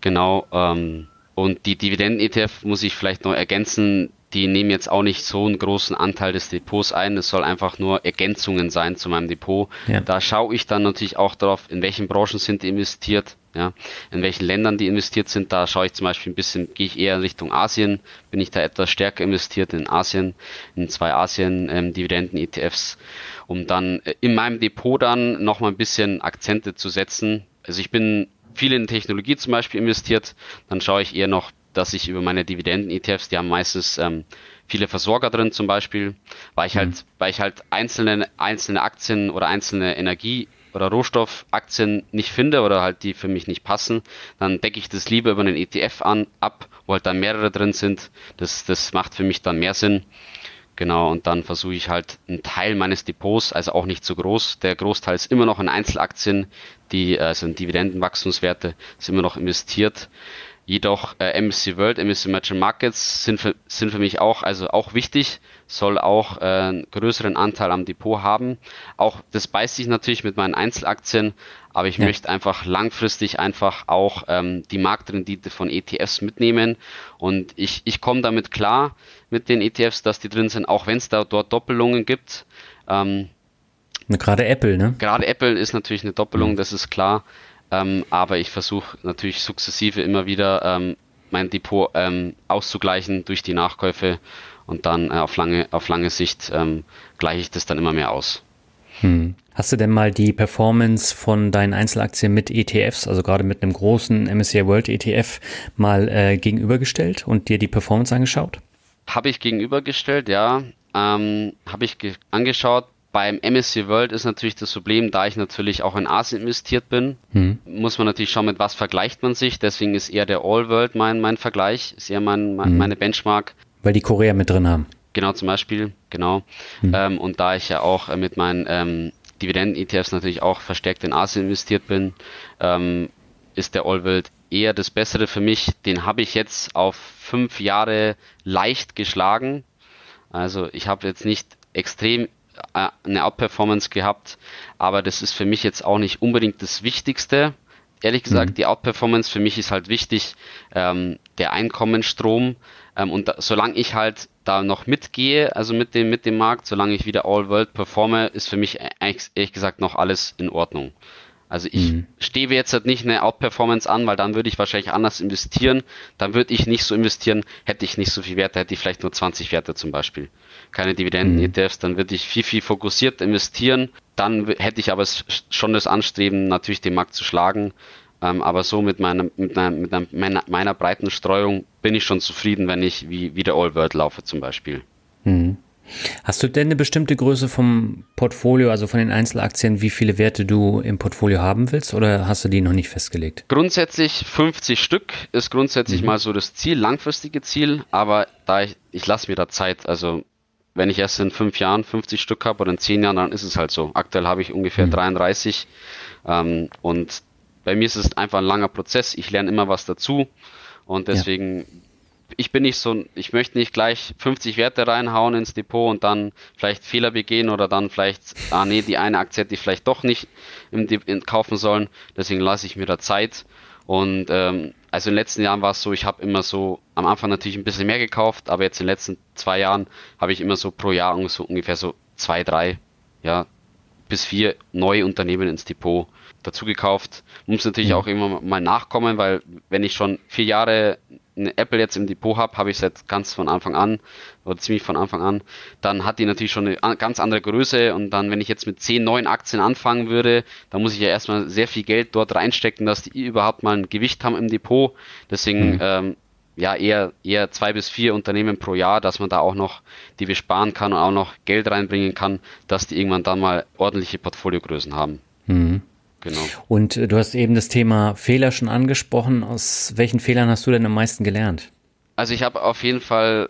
Genau. Ähm, und die Dividenden-ETF muss ich vielleicht noch ergänzen. die nehmen jetzt auch nicht so einen großen Anteil des Depots ein. Es soll einfach nur Ergänzungen sein zu meinem Depot. Ja. Da schaue ich dann natürlich auch darauf, in welchen Branchen sind die investiert, ja, in welchen Ländern die investiert sind. Da schaue ich zum Beispiel ein bisschen, gehe ich eher in Richtung Asien, bin ich da etwas stärker investiert in Asien, in zwei Asien-Dividenden-ETFs, ähm, um dann äh, in meinem Depot dann nochmal ein bisschen Akzente zu setzen. Also ich bin viel in Technologie zum Beispiel investiert, dann schaue ich eher noch dass ich über meine Dividenden-ETFs, die haben meistens ähm, viele Versorger drin zum Beispiel, weil ich halt, mhm. weil ich halt einzelne, einzelne Aktien oder einzelne Energie- oder Rohstoffaktien nicht finde oder halt die für mich nicht passen, dann decke ich das lieber über einen ETF an, ab, wo halt dann mehrere drin sind. Das, das macht für mich dann mehr Sinn. Genau, und dann versuche ich halt einen Teil meines Depots, also auch nicht zu groß. Der Großteil ist immer noch in Einzelaktien, die äh, sind Dividendenwachstumswerte, ist immer noch investiert. Jedoch äh, MSC World, MSC Emerging Markets sind für, sind für mich auch, also auch wichtig, soll auch äh, einen größeren Anteil am Depot haben. Auch das beißt sich natürlich mit meinen Einzelaktien, aber ich ja. möchte einfach langfristig einfach auch ähm, die Marktrendite von ETFs mitnehmen und ich, ich komme damit klar mit den ETFs, dass die drin sind, auch wenn es da dort Doppelungen gibt. Ähm, Gerade Apple, ne? Gerade Apple ist natürlich eine Doppelung, mhm. das ist klar. Ähm, aber ich versuche natürlich sukzessive immer wieder ähm, mein Depot ähm, auszugleichen durch die Nachkäufe und dann äh, auf, lange, auf lange Sicht ähm, gleiche ich das dann immer mehr aus. Hm. Hast du denn mal die Performance von deinen Einzelaktien mit ETFs, also gerade mit einem großen MSCI World ETF, mal äh, gegenübergestellt und dir die Performance angeschaut? Habe ich gegenübergestellt, ja. Ähm, Habe ich angeschaut. Beim MSC World ist natürlich das Problem, da ich natürlich auch in Asien investiert bin, hm. muss man natürlich schauen, mit was vergleicht man sich. Deswegen ist eher der All World mein, mein Vergleich, ist eher mein, mein hm. meine Benchmark. Weil die Korea mit drin haben. Genau, zum Beispiel, genau. Hm. Ähm, und da ich ja auch äh, mit meinen ähm, Dividenden-ETFs natürlich auch verstärkt in Asien investiert bin, ähm, ist der All World eher das Bessere für mich. Den habe ich jetzt auf fünf Jahre leicht geschlagen. Also ich habe jetzt nicht extrem äh, eine Outperformance gehabt, aber das ist für mich jetzt auch nicht unbedingt das Wichtigste. Ehrlich gesagt, mhm. die Outperformance für mich ist halt wichtig, ähm, der Einkommensstrom. Ähm, und da, solange ich halt da noch mitgehe, also mit dem, mit dem Markt, solange ich wieder All World performe, ist für mich eigentlich, ehrlich gesagt noch alles in Ordnung. Also ich mhm. stehe jetzt halt nicht eine Outperformance an, weil dann würde ich wahrscheinlich anders investieren. Dann würde ich nicht so investieren, hätte ich nicht so viel Werte, hätte ich vielleicht nur 20 Werte zum Beispiel. Keine Dividenden-ETFs, mhm. dann würde ich viel, viel fokussiert investieren. Dann hätte ich aber schon das Anstreben, natürlich den Markt zu schlagen. Ähm, aber so mit meiner, mit, einer, mit einer, meiner, meiner breiten Streuung bin ich schon zufrieden, wenn ich wie, wie der All World laufe zum Beispiel. Mhm. Hast du denn eine bestimmte Größe vom Portfolio, also von den Einzelaktien, wie viele Werte du im Portfolio haben willst oder hast du die noch nicht festgelegt? Grundsätzlich 50 Stück ist grundsätzlich mhm. mal so das Ziel, langfristige Ziel, aber da ich, ich lasse mir da Zeit, also wenn ich erst in fünf Jahren 50 Stück habe oder in zehn Jahren, dann ist es halt so. Aktuell habe ich ungefähr mhm. 33 ähm, und bei mir ist es einfach ein langer Prozess. Ich lerne immer was dazu und deswegen ja ich bin nicht so, ich möchte nicht gleich 50 Werte reinhauen ins Depot und dann vielleicht Fehler begehen oder dann vielleicht, ah nee, die eine Aktie hätte ich vielleicht doch nicht im, im kaufen sollen. Deswegen lasse ich mir da Zeit. Und ähm, also in den letzten Jahren war es so, ich habe immer so am Anfang natürlich ein bisschen mehr gekauft, aber jetzt in den letzten zwei Jahren habe ich immer so pro Jahr so ungefähr so zwei, drei, ja, bis vier neue Unternehmen ins Depot dazu gekauft. Muss natürlich mhm. auch immer mal nachkommen, weil wenn ich schon vier Jahre eine Apple jetzt im Depot habe, habe ich es jetzt ganz von Anfang an oder ziemlich von Anfang an, dann hat die natürlich schon eine ganz andere Größe und dann, wenn ich jetzt mit zehn neuen Aktien anfangen würde, dann muss ich ja erstmal sehr viel Geld dort reinstecken, dass die überhaupt mal ein Gewicht haben im Depot. Deswegen mhm. ähm, ja eher eher zwei bis vier Unternehmen pro Jahr, dass man da auch noch die besparen kann und auch noch Geld reinbringen kann, dass die irgendwann dann mal ordentliche Portfoliogrößen haben. Mhm. Genau. Und äh, du hast eben das Thema Fehler schon angesprochen. Aus welchen Fehlern hast du denn am meisten gelernt? Also ich habe auf jeden Fall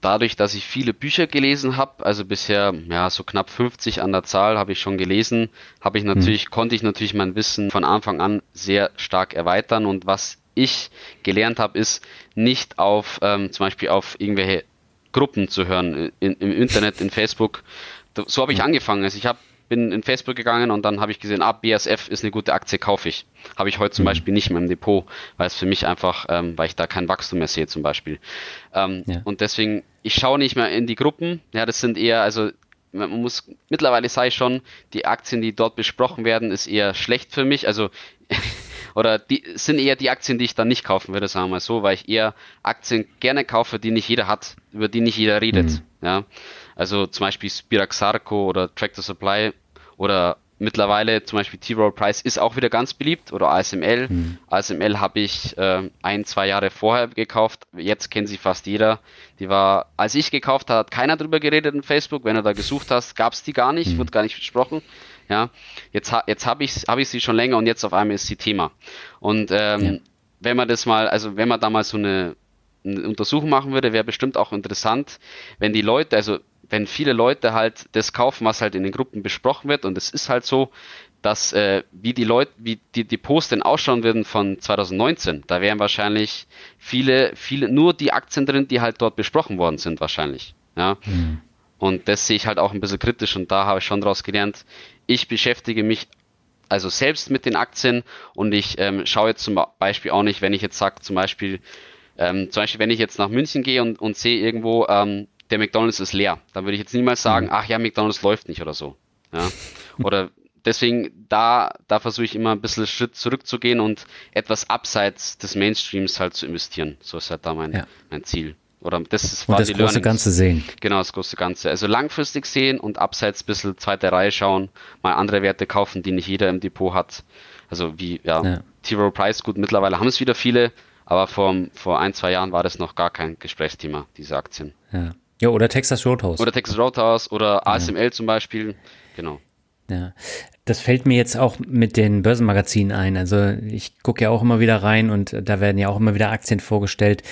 dadurch, dass ich viele Bücher gelesen habe, also bisher ja so knapp 50 an der Zahl habe ich schon gelesen, habe ich natürlich hm. konnte ich natürlich mein Wissen von Anfang an sehr stark erweitern und was ich gelernt habe, ist nicht auf ähm, zum Beispiel auf irgendwelche Gruppen zu hören in, im Internet, in Facebook. So habe ich hm. angefangen. Also ich habe bin in Facebook gegangen und dann habe ich gesehen, ah, BSF ist eine gute Aktie, kaufe ich. Habe ich heute zum mhm. Beispiel nicht mehr im Depot, weil es für mich einfach, ähm, weil ich da kein Wachstum mehr sehe zum Beispiel. Ähm, ja. Und deswegen, ich schaue nicht mehr in die Gruppen. Ja, das sind eher, also man muss, mittlerweile ich schon, die Aktien, die dort besprochen werden, ist eher schlecht für mich. Also oder die sind eher die Aktien, die ich dann nicht kaufen würde, sagen wir mal so, weil ich eher Aktien gerne kaufe, die nicht jeder hat, über die nicht jeder redet. Mhm. Ja, also zum Beispiel Spiraxarco oder Tractor Supply oder mittlerweile zum Beispiel T-Roll Price ist auch wieder ganz beliebt oder ASML. Mhm. ASML habe ich äh, ein, zwei Jahre vorher gekauft. Jetzt kennt sie fast jeder. Die war, als ich gekauft habe, hat keiner drüber geredet in Facebook. Wenn du da gesucht hast, gab es die gar nicht, mhm. wurde gar nicht besprochen. Ja, jetzt, jetzt habe ich, hab ich sie schon länger und jetzt auf einmal ist sie Thema. Und ähm, ja. wenn man das mal, also wenn man da mal so eine, eine Untersuchung machen würde, wäre bestimmt auch interessant, wenn die Leute, also wenn viele Leute halt das kaufen, was halt in den Gruppen besprochen wird, und es ist halt so, dass äh, wie die Leute, wie die Depots denn ausschauen würden von 2019, da wären wahrscheinlich viele, viele, nur die Aktien drin, die halt dort besprochen worden sind, wahrscheinlich. Ja. Mhm. Und das sehe ich halt auch ein bisschen kritisch und da habe ich schon daraus gelernt, ich beschäftige mich also selbst mit den Aktien und ich ähm, schaue jetzt zum Beispiel auch nicht, wenn ich jetzt sage, zum Beispiel, ähm, zum Beispiel, wenn ich jetzt nach München gehe und, und sehe irgendwo, ähm, der McDonalds ist leer, dann würde ich jetzt niemals sagen, mhm. ach ja, McDonalds läuft nicht oder so. Ja? Oder deswegen, da, da versuche ich immer ein bisschen Schritt zurückzugehen und etwas abseits des Mainstreams halt zu investieren. So ist halt da mein, ja. mein Ziel. Oder das ist und das große Learnings. Ganze sehen. Genau, das große Ganze. Also langfristig sehen und abseits ein bisschen zweite Reihe schauen, mal andere Werte kaufen, die nicht jeder im Depot hat. Also wie, ja, ja. T-Rowe Price, gut, mittlerweile haben es wieder viele, aber vor, vor ein, zwei Jahren war das noch gar kein Gesprächsthema, diese Aktien. Ja, ja oder Texas Roadhouse. Oder Texas Roadhouse oder ASML ja. zum Beispiel, genau. Ja, das fällt mir jetzt auch mit den Börsenmagazinen ein. Also ich gucke ja auch immer wieder rein und da werden ja auch immer wieder Aktien vorgestellt.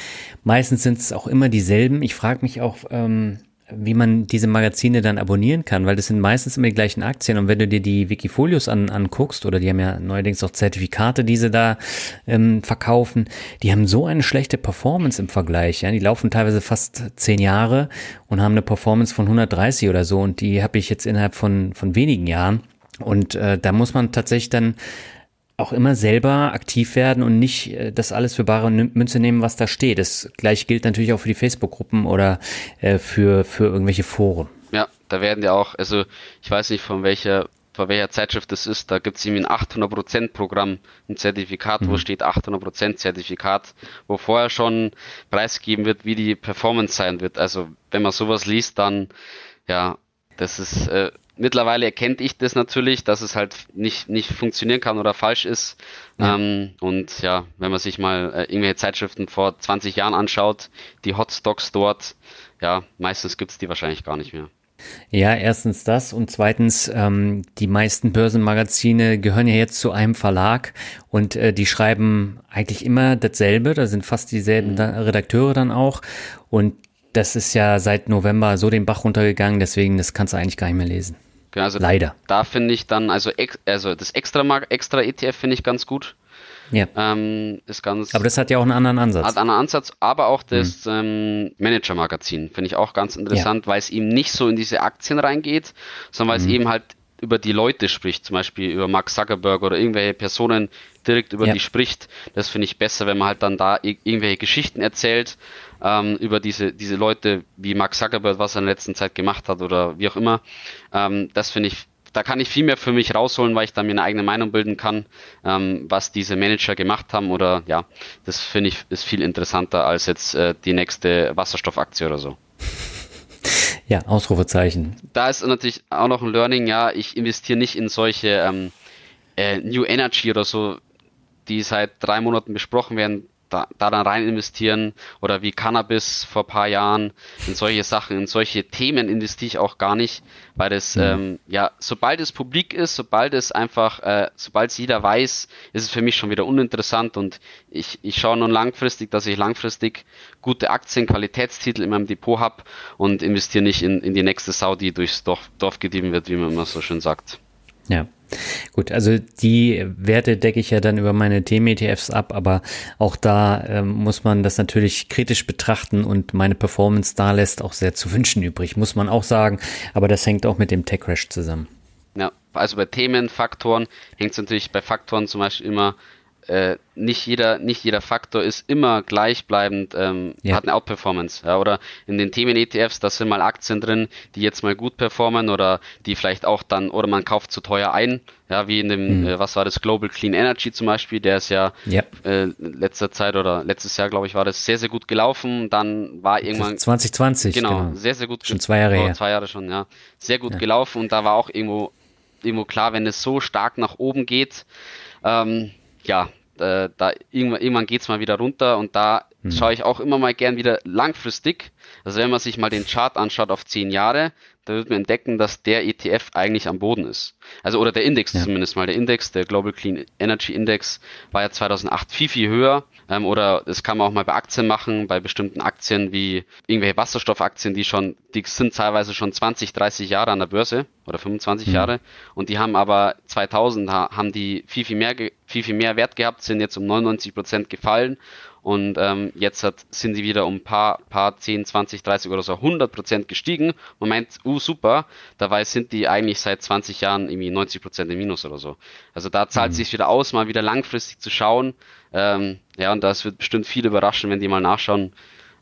Meistens sind es auch immer dieselben. Ich frage mich auch, ähm, wie man diese Magazine dann abonnieren kann, weil das sind meistens immer die gleichen Aktien. Und wenn du dir die Wikifolios an, anguckst, oder die haben ja neuerdings auch Zertifikate, die sie da ähm, verkaufen, die haben so eine schlechte Performance im Vergleich. Ja? Die laufen teilweise fast zehn Jahre und haben eine Performance von 130 oder so. Und die habe ich jetzt innerhalb von, von wenigen Jahren. Und äh, da muss man tatsächlich dann auch immer selber aktiv werden und nicht äh, das alles für bare Münze nehmen, was da steht. Das gleiche gilt natürlich auch für die Facebook-Gruppen oder äh, für, für irgendwelche Foren. Ja, da werden ja auch, also ich weiß nicht von welcher von welcher Zeitschrift das ist, da gibt es irgendwie ein 800% Programm, ein Zertifikat, mhm. wo steht 800% Zertifikat, wo vorher schon preisgegeben wird, wie die Performance sein wird. Also wenn man sowas liest, dann ja, das ist äh, mittlerweile erkennt ich das natürlich, dass es halt nicht, nicht funktionieren kann oder falsch ist. Ja. Ähm, und ja, wenn man sich mal äh, irgendwelche Zeitschriften vor 20 Jahren anschaut, die Hotstocks dort, ja, meistens gibt's die wahrscheinlich gar nicht mehr. Ja, erstens das und zweitens, ähm, die meisten Börsenmagazine gehören ja jetzt zu einem Verlag und äh, die schreiben eigentlich immer dasselbe, da sind fast dieselben mhm. Redakteure dann auch und das ist ja seit November so den Bach runtergegangen, deswegen das kannst du eigentlich gar nicht mehr lesen. Genau, also Leider. Da finde ich dann, also, ex, also das extra, extra ETF finde ich ganz gut. Ja. Ähm, ist ganz. Aber das hat ja auch einen anderen Ansatz. Hat einen anderen Ansatz, aber auch das mhm. ähm, Manager-Magazin finde ich auch ganz interessant, ja. weil es eben nicht so in diese Aktien reingeht, sondern weil mhm. es eben halt über die Leute spricht, zum Beispiel über Mark Zuckerberg oder irgendwelche Personen direkt über ja. die spricht. Das finde ich besser, wenn man halt dann da irgendwelche Geschichten erzählt ähm, über diese, diese Leute, wie Mark Zuckerberg, was er in der letzten Zeit gemacht hat oder wie auch immer. Ähm, das finde ich da kann ich viel mehr für mich rausholen, weil ich da mir eine eigene Meinung bilden kann, ähm, was diese Manager gemacht haben oder ja, das finde ich ist viel interessanter als jetzt äh, die nächste Wasserstoffaktie oder so. Ja, Ausrufezeichen. Da ist natürlich auch noch ein Learning, ja, ich investiere nicht in solche ähm, äh, New Energy oder so, die seit drei Monaten besprochen werden, da, da dann rein investieren oder wie Cannabis vor paar Jahren in solche Sachen, in solche Themen investiere ich auch gar nicht, weil das mhm. ähm, ja sobald es publik ist, sobald es einfach, äh, sobald es jeder weiß, ist es für mich schon wieder uninteressant und ich, ich schaue nun langfristig, dass ich langfristig gute Aktien, Qualitätstitel in meinem Depot habe und investiere nicht in, in die nächste Sau, die durchs Dorf, Dorf getrieben wird, wie man immer so schön sagt. Ja. Gut, also die Werte decke ich ja dann über meine Themen-ETFs ab, aber auch da ähm, muss man das natürlich kritisch betrachten und meine Performance da lässt auch sehr zu wünschen übrig, muss man auch sagen. Aber das hängt auch mit dem Tech-Crash zusammen. Ja, also bei Themen, Faktoren, hängt es natürlich bei Faktoren zum Beispiel immer äh, nicht jeder, nicht jeder Faktor ist immer gleichbleibend, ähm, ja. hat eine Outperformance. Ja, oder in den Themen-ETFs, da sind mal Aktien drin, die jetzt mal gut performen oder die vielleicht auch dann, oder man kauft zu teuer ein, ja, wie in dem, mhm. äh, was war das, Global Clean Energy zum Beispiel, der ist ja, ja. Äh, letzter Zeit oder letztes Jahr, glaube ich, war das sehr, sehr gut gelaufen. Dann war irgendwann. 2020, genau, genau. Sehr, sehr gut. Schon zwei Jahre oh, her. Zwei Jahre schon, ja. Sehr gut ja. gelaufen und da war auch irgendwo, irgendwo klar, wenn es so stark nach oben geht, ähm, ja, äh, da irgendwann, irgendwann geht es mal wieder runter und da mhm. schaue ich auch immer mal gern wieder langfristig. Also wenn man sich mal den Chart anschaut auf zehn Jahre, da wird man entdecken, dass der ETF eigentlich am Boden ist. Also oder der Index ja. zumindest mal. Der Index, der Global Clean Energy Index, war ja 2008 viel, viel höher. Ähm, oder das kann man auch mal bei Aktien machen, bei bestimmten Aktien wie irgendwelche Wasserstoffaktien, die schon, die sind teilweise schon 20, 30 Jahre an der Börse oder 25 mhm. Jahre. Und die haben aber 2000 haben die viel, viel mehr, viel, viel mehr Wert gehabt, sind jetzt um 99 Prozent gefallen und ähm, jetzt hat, sind sie wieder um ein paar, paar 10, 20, 30 oder so 100 Prozent gestiegen. Moment, uh, super. Dabei sind die eigentlich seit 20 Jahren irgendwie 90 Prozent im Minus oder so. Also da zahlt mhm. sich wieder aus, mal wieder langfristig zu schauen. Ähm, ja, und das wird bestimmt viele überraschen, wenn die mal nachschauen,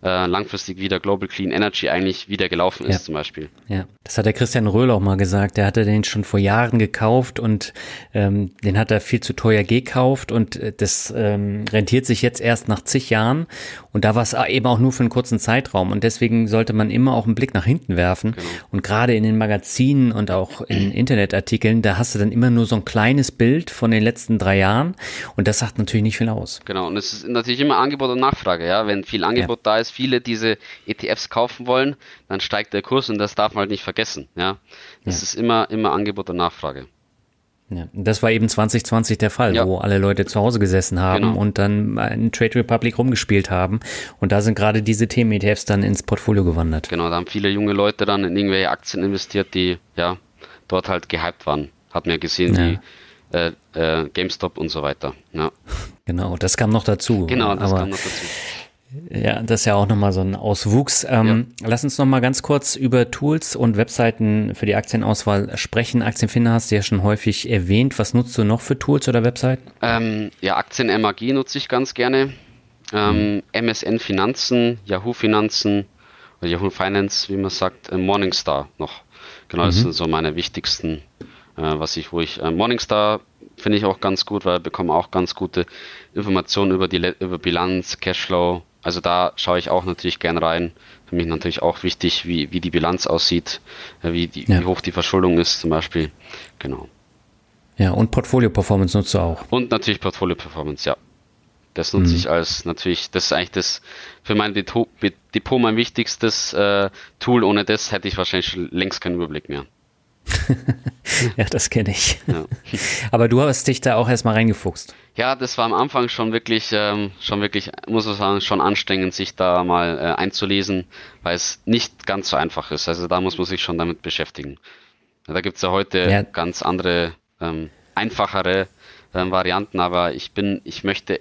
äh, langfristig wieder Global Clean Energy eigentlich wieder gelaufen ist ja. zum Beispiel. Ja, das hat der Christian Röhl auch mal gesagt. Der hatte den schon vor Jahren gekauft und ähm, den hat er viel zu teuer gekauft und äh, das ähm, rentiert sich jetzt erst nach zig Jahren und da war es eben auch nur für einen kurzen Zeitraum und deswegen sollte man immer auch einen Blick nach hinten werfen genau. und gerade in den Magazinen und auch in Internetartikeln, da hast du dann immer nur so ein kleines Bild von den letzten drei Jahren und das sagt natürlich nicht viel aus. Genau und es ist natürlich immer Angebot und Nachfrage, ja, wenn viel Angebot ja. da ist, viele diese ETFs kaufen wollen, dann steigt der Kurs und das darf man halt nicht vergessen. Ja, das ja. ist immer, immer Angebot und Nachfrage. Ja, das war eben 2020 der Fall, ja. wo alle Leute zu Hause gesessen haben genau. und dann in Trade Republic rumgespielt haben. Und da sind gerade diese Themen-ETFs dann ins Portfolio gewandert. Genau, da haben viele junge Leute dann in irgendwelche Aktien investiert, die ja dort halt gehypt waren. Hat man ja gesehen, ja. wie äh, äh, GameStop und so weiter. Ja. Genau, das kam noch dazu. Genau, das Aber kam noch dazu. Ja, das ist ja auch nochmal so ein Auswuchs. Ähm, ja. Lass uns nochmal ganz kurz über Tools und Webseiten für die Aktienauswahl sprechen. Aktienfinder hast du ja schon häufig erwähnt. Was nutzt du noch für Tools oder Webseiten? Ähm, ja, Aktien MAG nutze ich ganz gerne. Ähm. MSN Finanzen, Yahoo Finanzen, oder Yahoo Finance, wie man sagt, äh, Morningstar noch. Genau, mhm. das sind so meine wichtigsten, äh, was ich, wo ich, äh, Morningstar finde ich auch ganz gut, weil wir bekommen auch ganz gute Informationen über die über Bilanz, Cashflow, also da schaue ich auch natürlich gern rein. Für mich natürlich auch wichtig, wie, wie die Bilanz aussieht, äh, wie, die, ja. wie hoch die Verschuldung ist zum Beispiel. Genau. Ja, und Portfolio Performance nutzt du auch. Und natürlich Portfolio Performance, ja. Das nutze mhm. ich als natürlich, das ist eigentlich das für mein Depot, Depot mein wichtigstes äh, Tool. Ohne das hätte ich wahrscheinlich längst keinen Überblick mehr. ja, das kenne ich. Ja. Aber du hast dich da auch erstmal reingefuchst. Ja, das war am Anfang schon wirklich, ähm, schon wirklich, muss man sagen, schon anstrengend, sich da mal äh, einzulesen, weil es nicht ganz so einfach ist. Also da muss man sich schon damit beschäftigen. Da gibt's ja heute ja. ganz andere, ähm, einfachere ähm, Varianten, aber ich bin, ich möchte,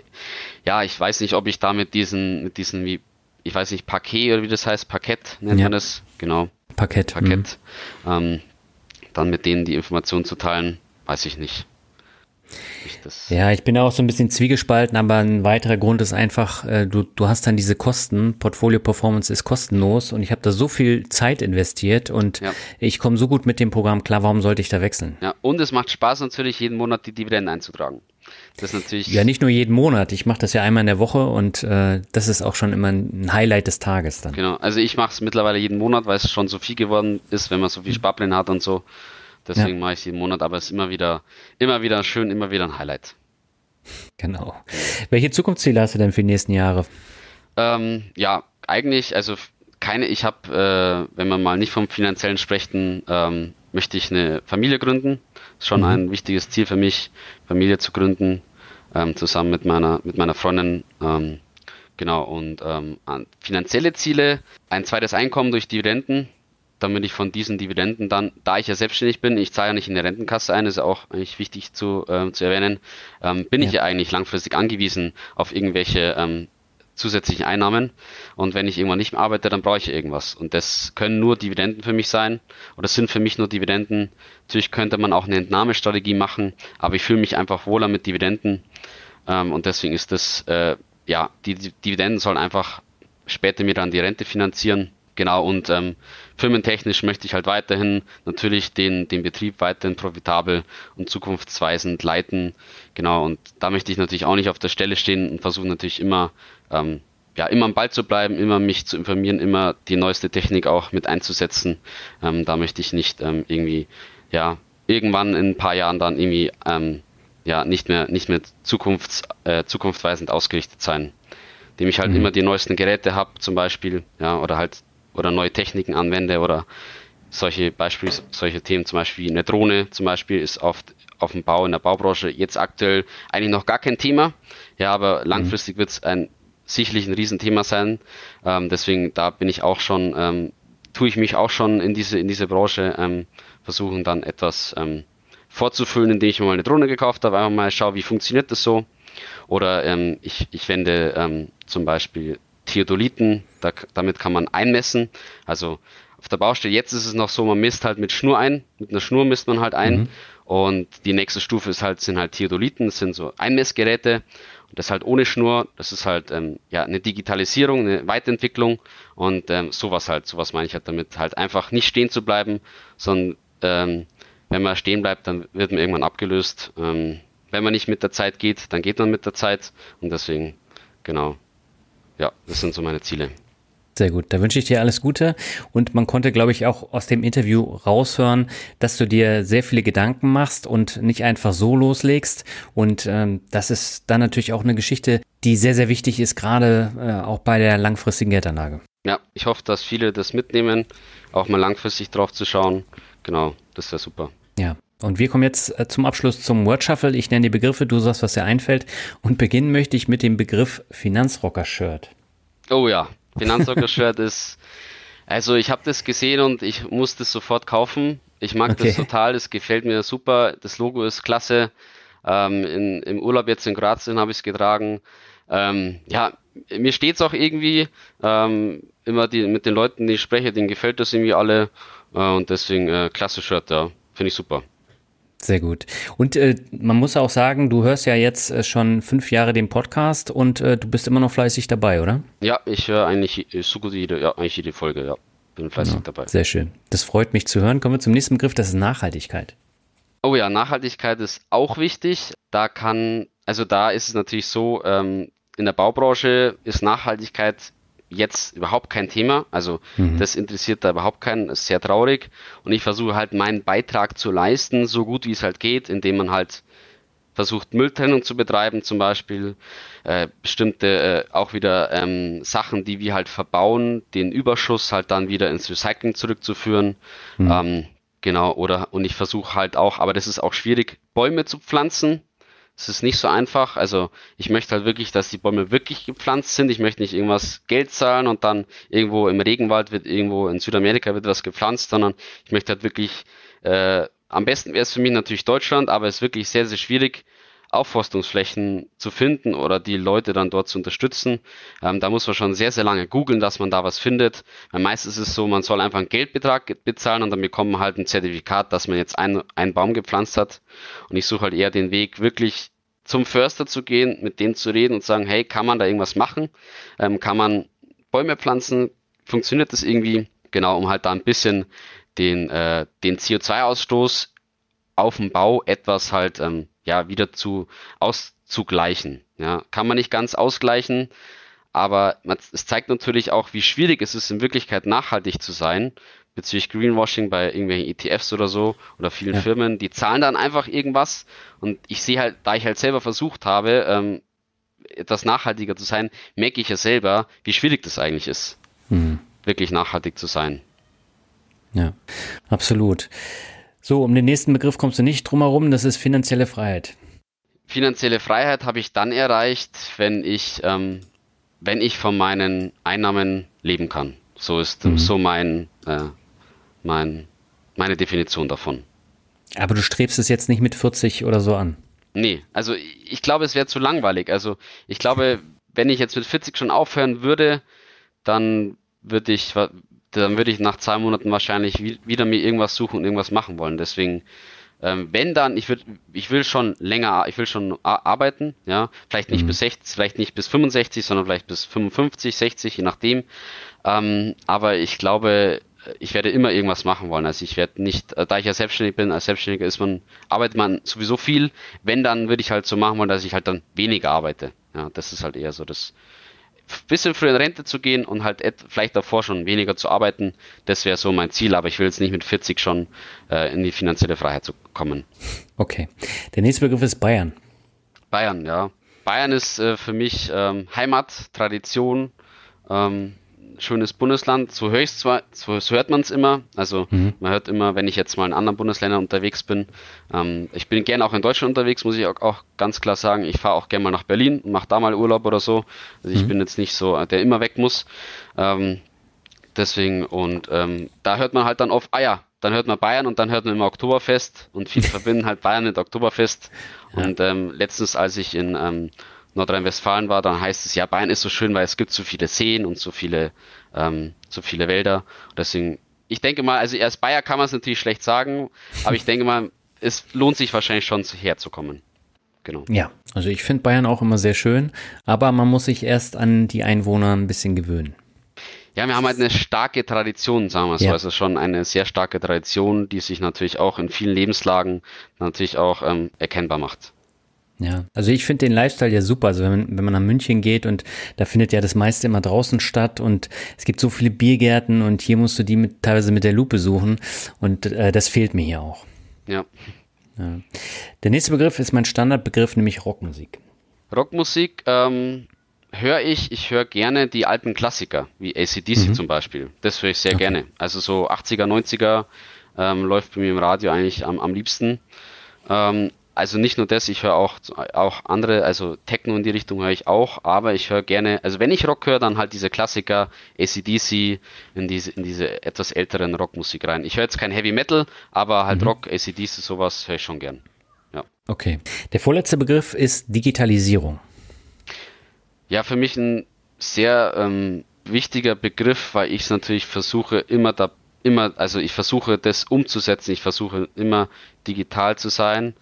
ja, ich weiß nicht, ob ich da mit diesen, mit diesen wie, ich weiß nicht, Paket oder wie das heißt, Parkett nennt ja. man das, genau. Parkett. Parkett. Mhm. Ähm, dann mit denen die Informationen zu teilen, weiß ich nicht. Ich ja, ich bin auch so ein bisschen zwiegespalten, aber ein weiterer Grund ist einfach, äh, du, du hast dann diese Kosten, Portfolio Performance ist kostenlos und ich habe da so viel Zeit investiert und ja. ich komme so gut mit dem Programm klar, warum sollte ich da wechseln? Ja, und es macht Spaß natürlich, jeden Monat die Dividenden einzutragen. Das ist natürlich. Ja, nicht nur jeden Monat. Ich mache das ja einmal in der Woche und äh, das ist auch schon immer ein Highlight des Tages dann. Genau. Also ich mache es mittlerweile jeden Monat, weil es schon so viel geworden ist, wenn man so viel Sparpläne hat und so. Deswegen ja. mache ich es jeden Monat, aber es ist immer wieder, immer wieder schön, immer wieder ein Highlight. Genau. Welche Zukunftsziele hast du denn für die nächsten Jahre? Ähm, ja, eigentlich, also keine, ich habe, äh, wenn man mal nicht vom finanziellen sprechen, ähm, möchte ich eine Familie gründen. Ist schon mhm. ein wichtiges Ziel für mich, Familie zu gründen, ähm, zusammen mit meiner, mit meiner Freundin. Ähm, genau, und ähm, finanzielle Ziele, ein zweites Einkommen durch Dividenden, damit ich von diesen Dividenden dann, da ich ja selbstständig bin, ich zahle ja nicht in der Rentenkasse ein, ist auch eigentlich wichtig zu, äh, zu erwähnen, ähm, bin ja. ich ja eigentlich langfristig angewiesen auf irgendwelche ähm, zusätzlichen Einnahmen. Und wenn ich irgendwann nicht mehr arbeite, dann brauche ich irgendwas. Und das können nur Dividenden für mich sein oder sind für mich nur Dividenden. Natürlich könnte man auch eine Entnahmestrategie machen, aber ich fühle mich einfach wohler mit Dividenden. Ähm, und deswegen ist das, äh, ja, die, die Dividenden sollen einfach später mir dann die Rente finanzieren. Genau, und ähm, firmentechnisch möchte ich halt weiterhin natürlich den, den Betrieb weiterhin profitabel und zukunftsweisend leiten. Genau, und da möchte ich natürlich auch nicht auf der Stelle stehen und versuche natürlich immer, ähm, ja, immer am Ball zu bleiben, immer mich zu informieren, immer die neueste Technik auch mit einzusetzen. Ähm, da möchte ich nicht ähm, irgendwie, ja, irgendwann in ein paar Jahren dann irgendwie, ähm, ja, nicht mehr, nicht mehr zukunfts, äh, zukunftsweisend ausgerichtet sein. Dem ich halt mhm. immer die neuesten Geräte habe, zum Beispiel, ja, oder halt oder neue Techniken anwende oder solche Beispiele, solche Themen, zum Beispiel eine Drohne zum Beispiel ist oft auf dem Bau in der Baubranche jetzt aktuell eigentlich noch gar kein Thema. Ja, aber mhm. langfristig wird es ein sicherlich ein Riesenthema sein. Ähm, deswegen da bin ich auch schon, ähm, tue ich mich auch schon in diese in diese Branche ähm, versuchen dann etwas ähm, vorzufüllen, indem ich mir mal eine Drohne gekauft habe, einfach mal schaue, wie funktioniert das so. Oder ähm, ich, ich wende ähm, zum Beispiel Theodoliten, da, damit kann man einmessen. Also auf der Baustelle jetzt ist es noch so, man misst halt mit Schnur ein, mit einer Schnur misst man halt ein. Mhm. Und die nächste Stufe ist halt, sind halt Theodoliten, das sind so Einmessgeräte. Das halt ohne Schnur, das ist halt ähm, ja eine Digitalisierung, eine Weiterentwicklung und ähm, sowas halt, sowas meine ich halt damit, halt einfach nicht stehen zu bleiben, sondern ähm, wenn man stehen bleibt, dann wird man irgendwann abgelöst. Ähm, wenn man nicht mit der Zeit geht, dann geht man mit der Zeit und deswegen, genau, ja, das sind so meine Ziele. Sehr gut, da wünsche ich dir alles Gute. Und man konnte, glaube ich, auch aus dem Interview raushören, dass du dir sehr viele Gedanken machst und nicht einfach so loslegst. Und ähm, das ist dann natürlich auch eine Geschichte, die sehr, sehr wichtig ist, gerade äh, auch bei der langfristigen Geldanlage. Ja, ich hoffe, dass viele das mitnehmen, auch mal langfristig drauf zu schauen. Genau, das wäre super. Ja, und wir kommen jetzt äh, zum Abschluss zum Word Shuffle. Ich nenne die Begriffe, du sagst, was dir einfällt. Und beginnen möchte ich mit dem Begriff Finanzrocker-Shirt. Oh ja, Finanzrocker-Shirt ist, also ich habe das gesehen und ich muss das sofort kaufen. Ich mag okay. das total, es gefällt mir super. Das Logo ist klasse. Ähm, in, Im Urlaub jetzt in Kroatien habe ich es getragen. Ähm, ja, mir steht es auch irgendwie. Ähm, immer die, mit den Leuten, die ich spreche, denen gefällt das irgendwie alle. Äh, und deswegen äh, klasse Shirt, ja. Finde ich super. Sehr gut. Und äh, man muss auch sagen, du hörst ja jetzt äh, schon fünf Jahre den Podcast und äh, du bist immer noch fleißig dabei, oder? Ja, ich höre eigentlich so gut jede, ja, eigentlich jede Folge, ja. Bin fleißig ja, dabei. Sehr schön. Das freut mich zu hören. Kommen wir zum nächsten Begriff, das ist Nachhaltigkeit. Oh ja, Nachhaltigkeit ist auch wichtig. Da kann, also da ist es natürlich so, ähm, in der Baubranche ist Nachhaltigkeit jetzt überhaupt kein Thema. Also mhm. das interessiert da überhaupt keinen, ist sehr traurig. Und ich versuche halt meinen Beitrag zu leisten, so gut wie es halt geht, indem man halt versucht Mülltrennung zu betreiben, zum Beispiel äh, bestimmte äh, auch wieder ähm, Sachen, die wir halt verbauen, den Überschuss halt dann wieder ins Recycling zurückzuführen. Mhm. Ähm, genau, oder und ich versuche halt auch, aber das ist auch schwierig, Bäume zu pflanzen. Es ist nicht so einfach. Also ich möchte halt wirklich, dass die Bäume wirklich gepflanzt sind. Ich möchte nicht irgendwas Geld zahlen und dann irgendwo im Regenwald wird irgendwo in Südamerika wird was gepflanzt, sondern ich möchte halt wirklich, äh, am besten wäre es für mich natürlich Deutschland, aber es ist wirklich sehr, sehr schwierig, Aufforstungsflächen zu finden oder die Leute dann dort zu unterstützen. Ähm, da muss man schon sehr, sehr lange googeln, dass man da was findet. Weil meistens ist es so, man soll einfach einen Geldbetrag bezahlen und dann bekommt man halt ein Zertifikat, dass man jetzt einen, Baum gepflanzt hat. Und ich suche halt eher den Weg, wirklich zum Förster zu gehen, mit dem zu reden und sagen, hey, kann man da irgendwas machen? Ähm, kann man Bäume pflanzen? Funktioniert das irgendwie? Genau, um halt da ein bisschen den, äh, den CO2-Ausstoß auf dem Bau etwas halt ähm, ja wieder zu auszugleichen. Ja, kann man nicht ganz ausgleichen, aber man, es zeigt natürlich auch, wie schwierig es ist, in Wirklichkeit nachhaltig zu sein, bezüglich Greenwashing bei irgendwelchen ETFs oder so oder vielen ja. Firmen, die zahlen dann einfach irgendwas und ich sehe halt, da ich halt selber versucht habe, ähm, etwas nachhaltiger zu sein, merke ich ja selber, wie schwierig das eigentlich ist, mhm. wirklich nachhaltig zu sein. Ja, absolut. So, um den nächsten Begriff kommst du nicht drum herum, das ist finanzielle Freiheit. Finanzielle Freiheit habe ich dann erreicht, wenn ich, ähm, wenn ich von meinen Einnahmen leben kann. So ist mhm. so mein, äh, mein, meine Definition davon. Aber du strebst es jetzt nicht mit 40 oder so an. Nee, also ich glaube, es wäre zu langweilig. Also ich glaube, wenn ich jetzt mit 40 schon aufhören würde, dann würde ich, dann würde ich nach zwei Monaten wahrscheinlich wieder mir irgendwas suchen und irgendwas machen wollen. Deswegen, ähm, wenn dann, ich würde, ich will schon länger, ich will schon arbeiten, ja, vielleicht nicht mhm. bis 60, vielleicht nicht bis 65, sondern vielleicht bis 55, 60, je nachdem. Ähm, aber ich glaube, ich werde immer irgendwas machen wollen. Also ich werde nicht, äh, da ich ja selbstständig bin, als Selbstständiger ist man, arbeitet man sowieso viel. Wenn, dann würde ich halt so machen wollen, dass ich halt dann weniger arbeite. Ja, das ist halt eher so das, bisschen früher in Rente zu gehen und halt vielleicht davor schon weniger zu arbeiten, das wäre so mein Ziel, aber ich will jetzt nicht mit 40 schon äh, in die finanzielle Freiheit zu kommen. Okay. Der nächste Begriff ist Bayern. Bayern, ja. Bayern ist äh, für mich ähm, Heimat, Tradition, ähm, schönes Bundesland. So höre ich zwar, so, so hört man es immer. Also mhm. man hört immer, wenn ich jetzt mal in anderen Bundesländern unterwegs bin. Ähm, ich bin gerne auch in Deutschland unterwegs, muss ich auch, auch ganz klar sagen. Ich fahre auch gerne mal nach Berlin und mache da mal Urlaub oder so. Also ich mhm. bin jetzt nicht so, der immer weg muss. Ähm, deswegen, und ähm, da hört man halt dann oft, ah ja, dann hört man Bayern und dann hört man immer Oktoberfest und viele verbinden halt Bayern mit Oktoberfest. Ja. Und ähm, letztens, als ich in ähm, Nordrhein-Westfalen war, dann heißt es ja, Bayern ist so schön, weil es gibt so viele Seen und so viele, ähm, so viele Wälder. Und deswegen, ich denke mal, also als Bayer kann man es natürlich schlecht sagen, aber ich denke mal, es lohnt sich wahrscheinlich schon herzukommen. Genau. Ja, also ich finde Bayern auch immer sehr schön, aber man muss sich erst an die Einwohner ein bisschen gewöhnen. Ja, wir haben halt eine starke Tradition, sagen wir so. Ja. Also schon eine sehr starke Tradition, die sich natürlich auch in vielen Lebenslagen natürlich auch ähm, erkennbar macht. Ja, also ich finde den Lifestyle ja super. Also wenn, wenn man nach München geht und da findet ja das meiste immer draußen statt und es gibt so viele Biergärten und hier musst du die mit, teilweise mit der Lupe suchen und äh, das fehlt mir hier auch. Ja. ja. Der nächste Begriff ist mein Standardbegriff, nämlich Rockmusik. Rockmusik ähm, höre ich, ich höre gerne die alten Klassiker, wie ACDC mhm. zum Beispiel. Das höre ich sehr okay. gerne. Also so 80er, 90er ähm, läuft bei mir im Radio eigentlich am, am liebsten. Ähm, also nicht nur das, ich höre auch, auch andere, also Techno in die Richtung höre ich auch, aber ich höre gerne, also wenn ich Rock höre, dann halt diese Klassiker, ACDC, in diese, in diese etwas älteren Rockmusik rein. Ich höre jetzt kein Heavy Metal, aber halt mhm. Rock, ACDC, sowas höre ich schon gern. Ja. Okay. Der vorletzte Begriff ist Digitalisierung. Ja, für mich ein sehr ähm, wichtiger Begriff, weil ich es natürlich versuche, immer da, immer, also ich versuche das umzusetzen, ich versuche immer digital zu sein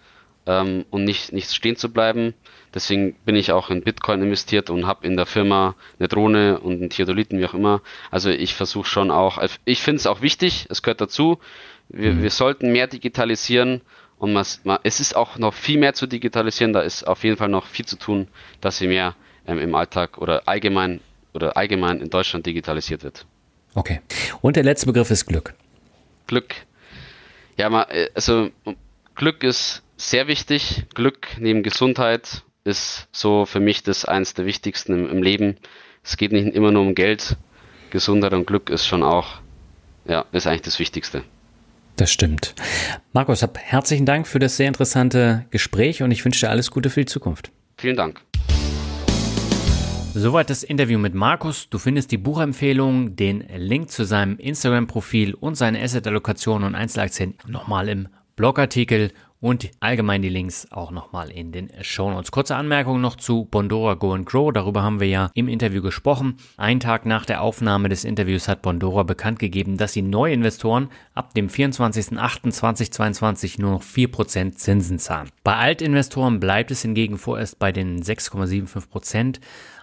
ähm, und nicht, nicht stehen zu bleiben. Deswegen bin ich auch in Bitcoin investiert und habe in der Firma eine Drohne und einen Theodoliten, wie auch immer. Also ich versuche schon auch, also ich finde es auch wichtig, es gehört dazu. Wir, mhm. wir sollten mehr digitalisieren und man, es ist auch noch viel mehr zu digitalisieren. Da ist auf jeden Fall noch viel zu tun, dass sie mehr ähm, im Alltag oder allgemein oder allgemein in Deutschland digitalisiert wird. Okay. Und der letzte Begriff ist Glück. Glück. Ja, äh, also Glück ist sehr wichtig. Glück neben Gesundheit ist so für mich das eins der wichtigsten im, im Leben. Es geht nicht immer nur um Geld. Gesundheit und Glück ist schon auch, ja, ist eigentlich das Wichtigste. Das stimmt. Markus, hab herzlichen Dank für das sehr interessante Gespräch und ich wünsche dir alles Gute für die Zukunft. Vielen Dank. Soweit das Interview mit Markus. Du findest die Buchempfehlung, den Link zu seinem Instagram-Profil und seine Asset-Allokation und Einzelaktien nochmal im Blogartikel und allgemein die Links auch nochmal in den Show Notes. Kurze Anmerkung noch zu Bondora Go and Grow. Darüber haben wir ja im Interview gesprochen. Ein Tag nach der Aufnahme des Interviews hat Bondora bekannt gegeben, dass sie Neuinvestoren ab dem 24.08.2022 nur noch 4% Zinsen zahlen. Bei Altinvestoren bleibt es hingegen vorerst bei den 6,75%.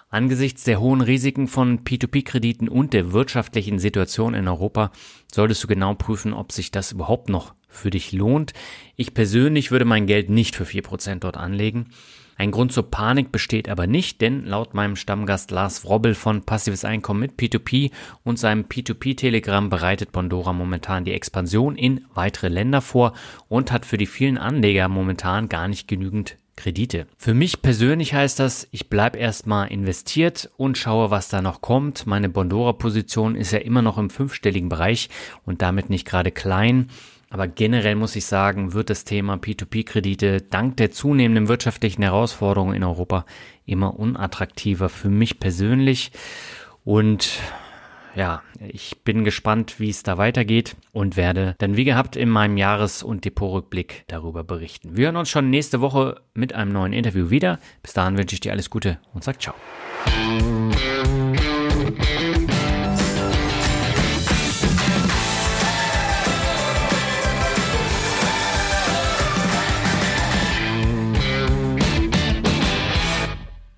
Angesichts der hohen Risiken von P2P-Krediten und der wirtschaftlichen Situation in Europa solltest du genau prüfen, ob sich das überhaupt noch für dich lohnt. Ich persönlich würde mein Geld nicht für 4% dort anlegen. Ein Grund zur Panik besteht aber nicht, denn laut meinem Stammgast Lars Wrobbel von Passives Einkommen mit P2P und seinem P2P-Telegramm bereitet Bondora momentan die Expansion in weitere Länder vor und hat für die vielen Anleger momentan gar nicht genügend Kredite. Für mich persönlich heißt das, ich bleibe erstmal investiert und schaue, was da noch kommt. Meine Bondora-Position ist ja immer noch im fünfstelligen Bereich und damit nicht gerade klein. Aber generell muss ich sagen, wird das Thema P2P-Kredite dank der zunehmenden wirtschaftlichen Herausforderungen in Europa immer unattraktiver für mich persönlich. Und ja, ich bin gespannt, wie es da weitergeht und werde dann wie gehabt in meinem Jahres- und Depotrückblick darüber berichten. Wir hören uns schon nächste Woche mit einem neuen Interview wieder. Bis dahin wünsche ich dir alles Gute und sag ciao.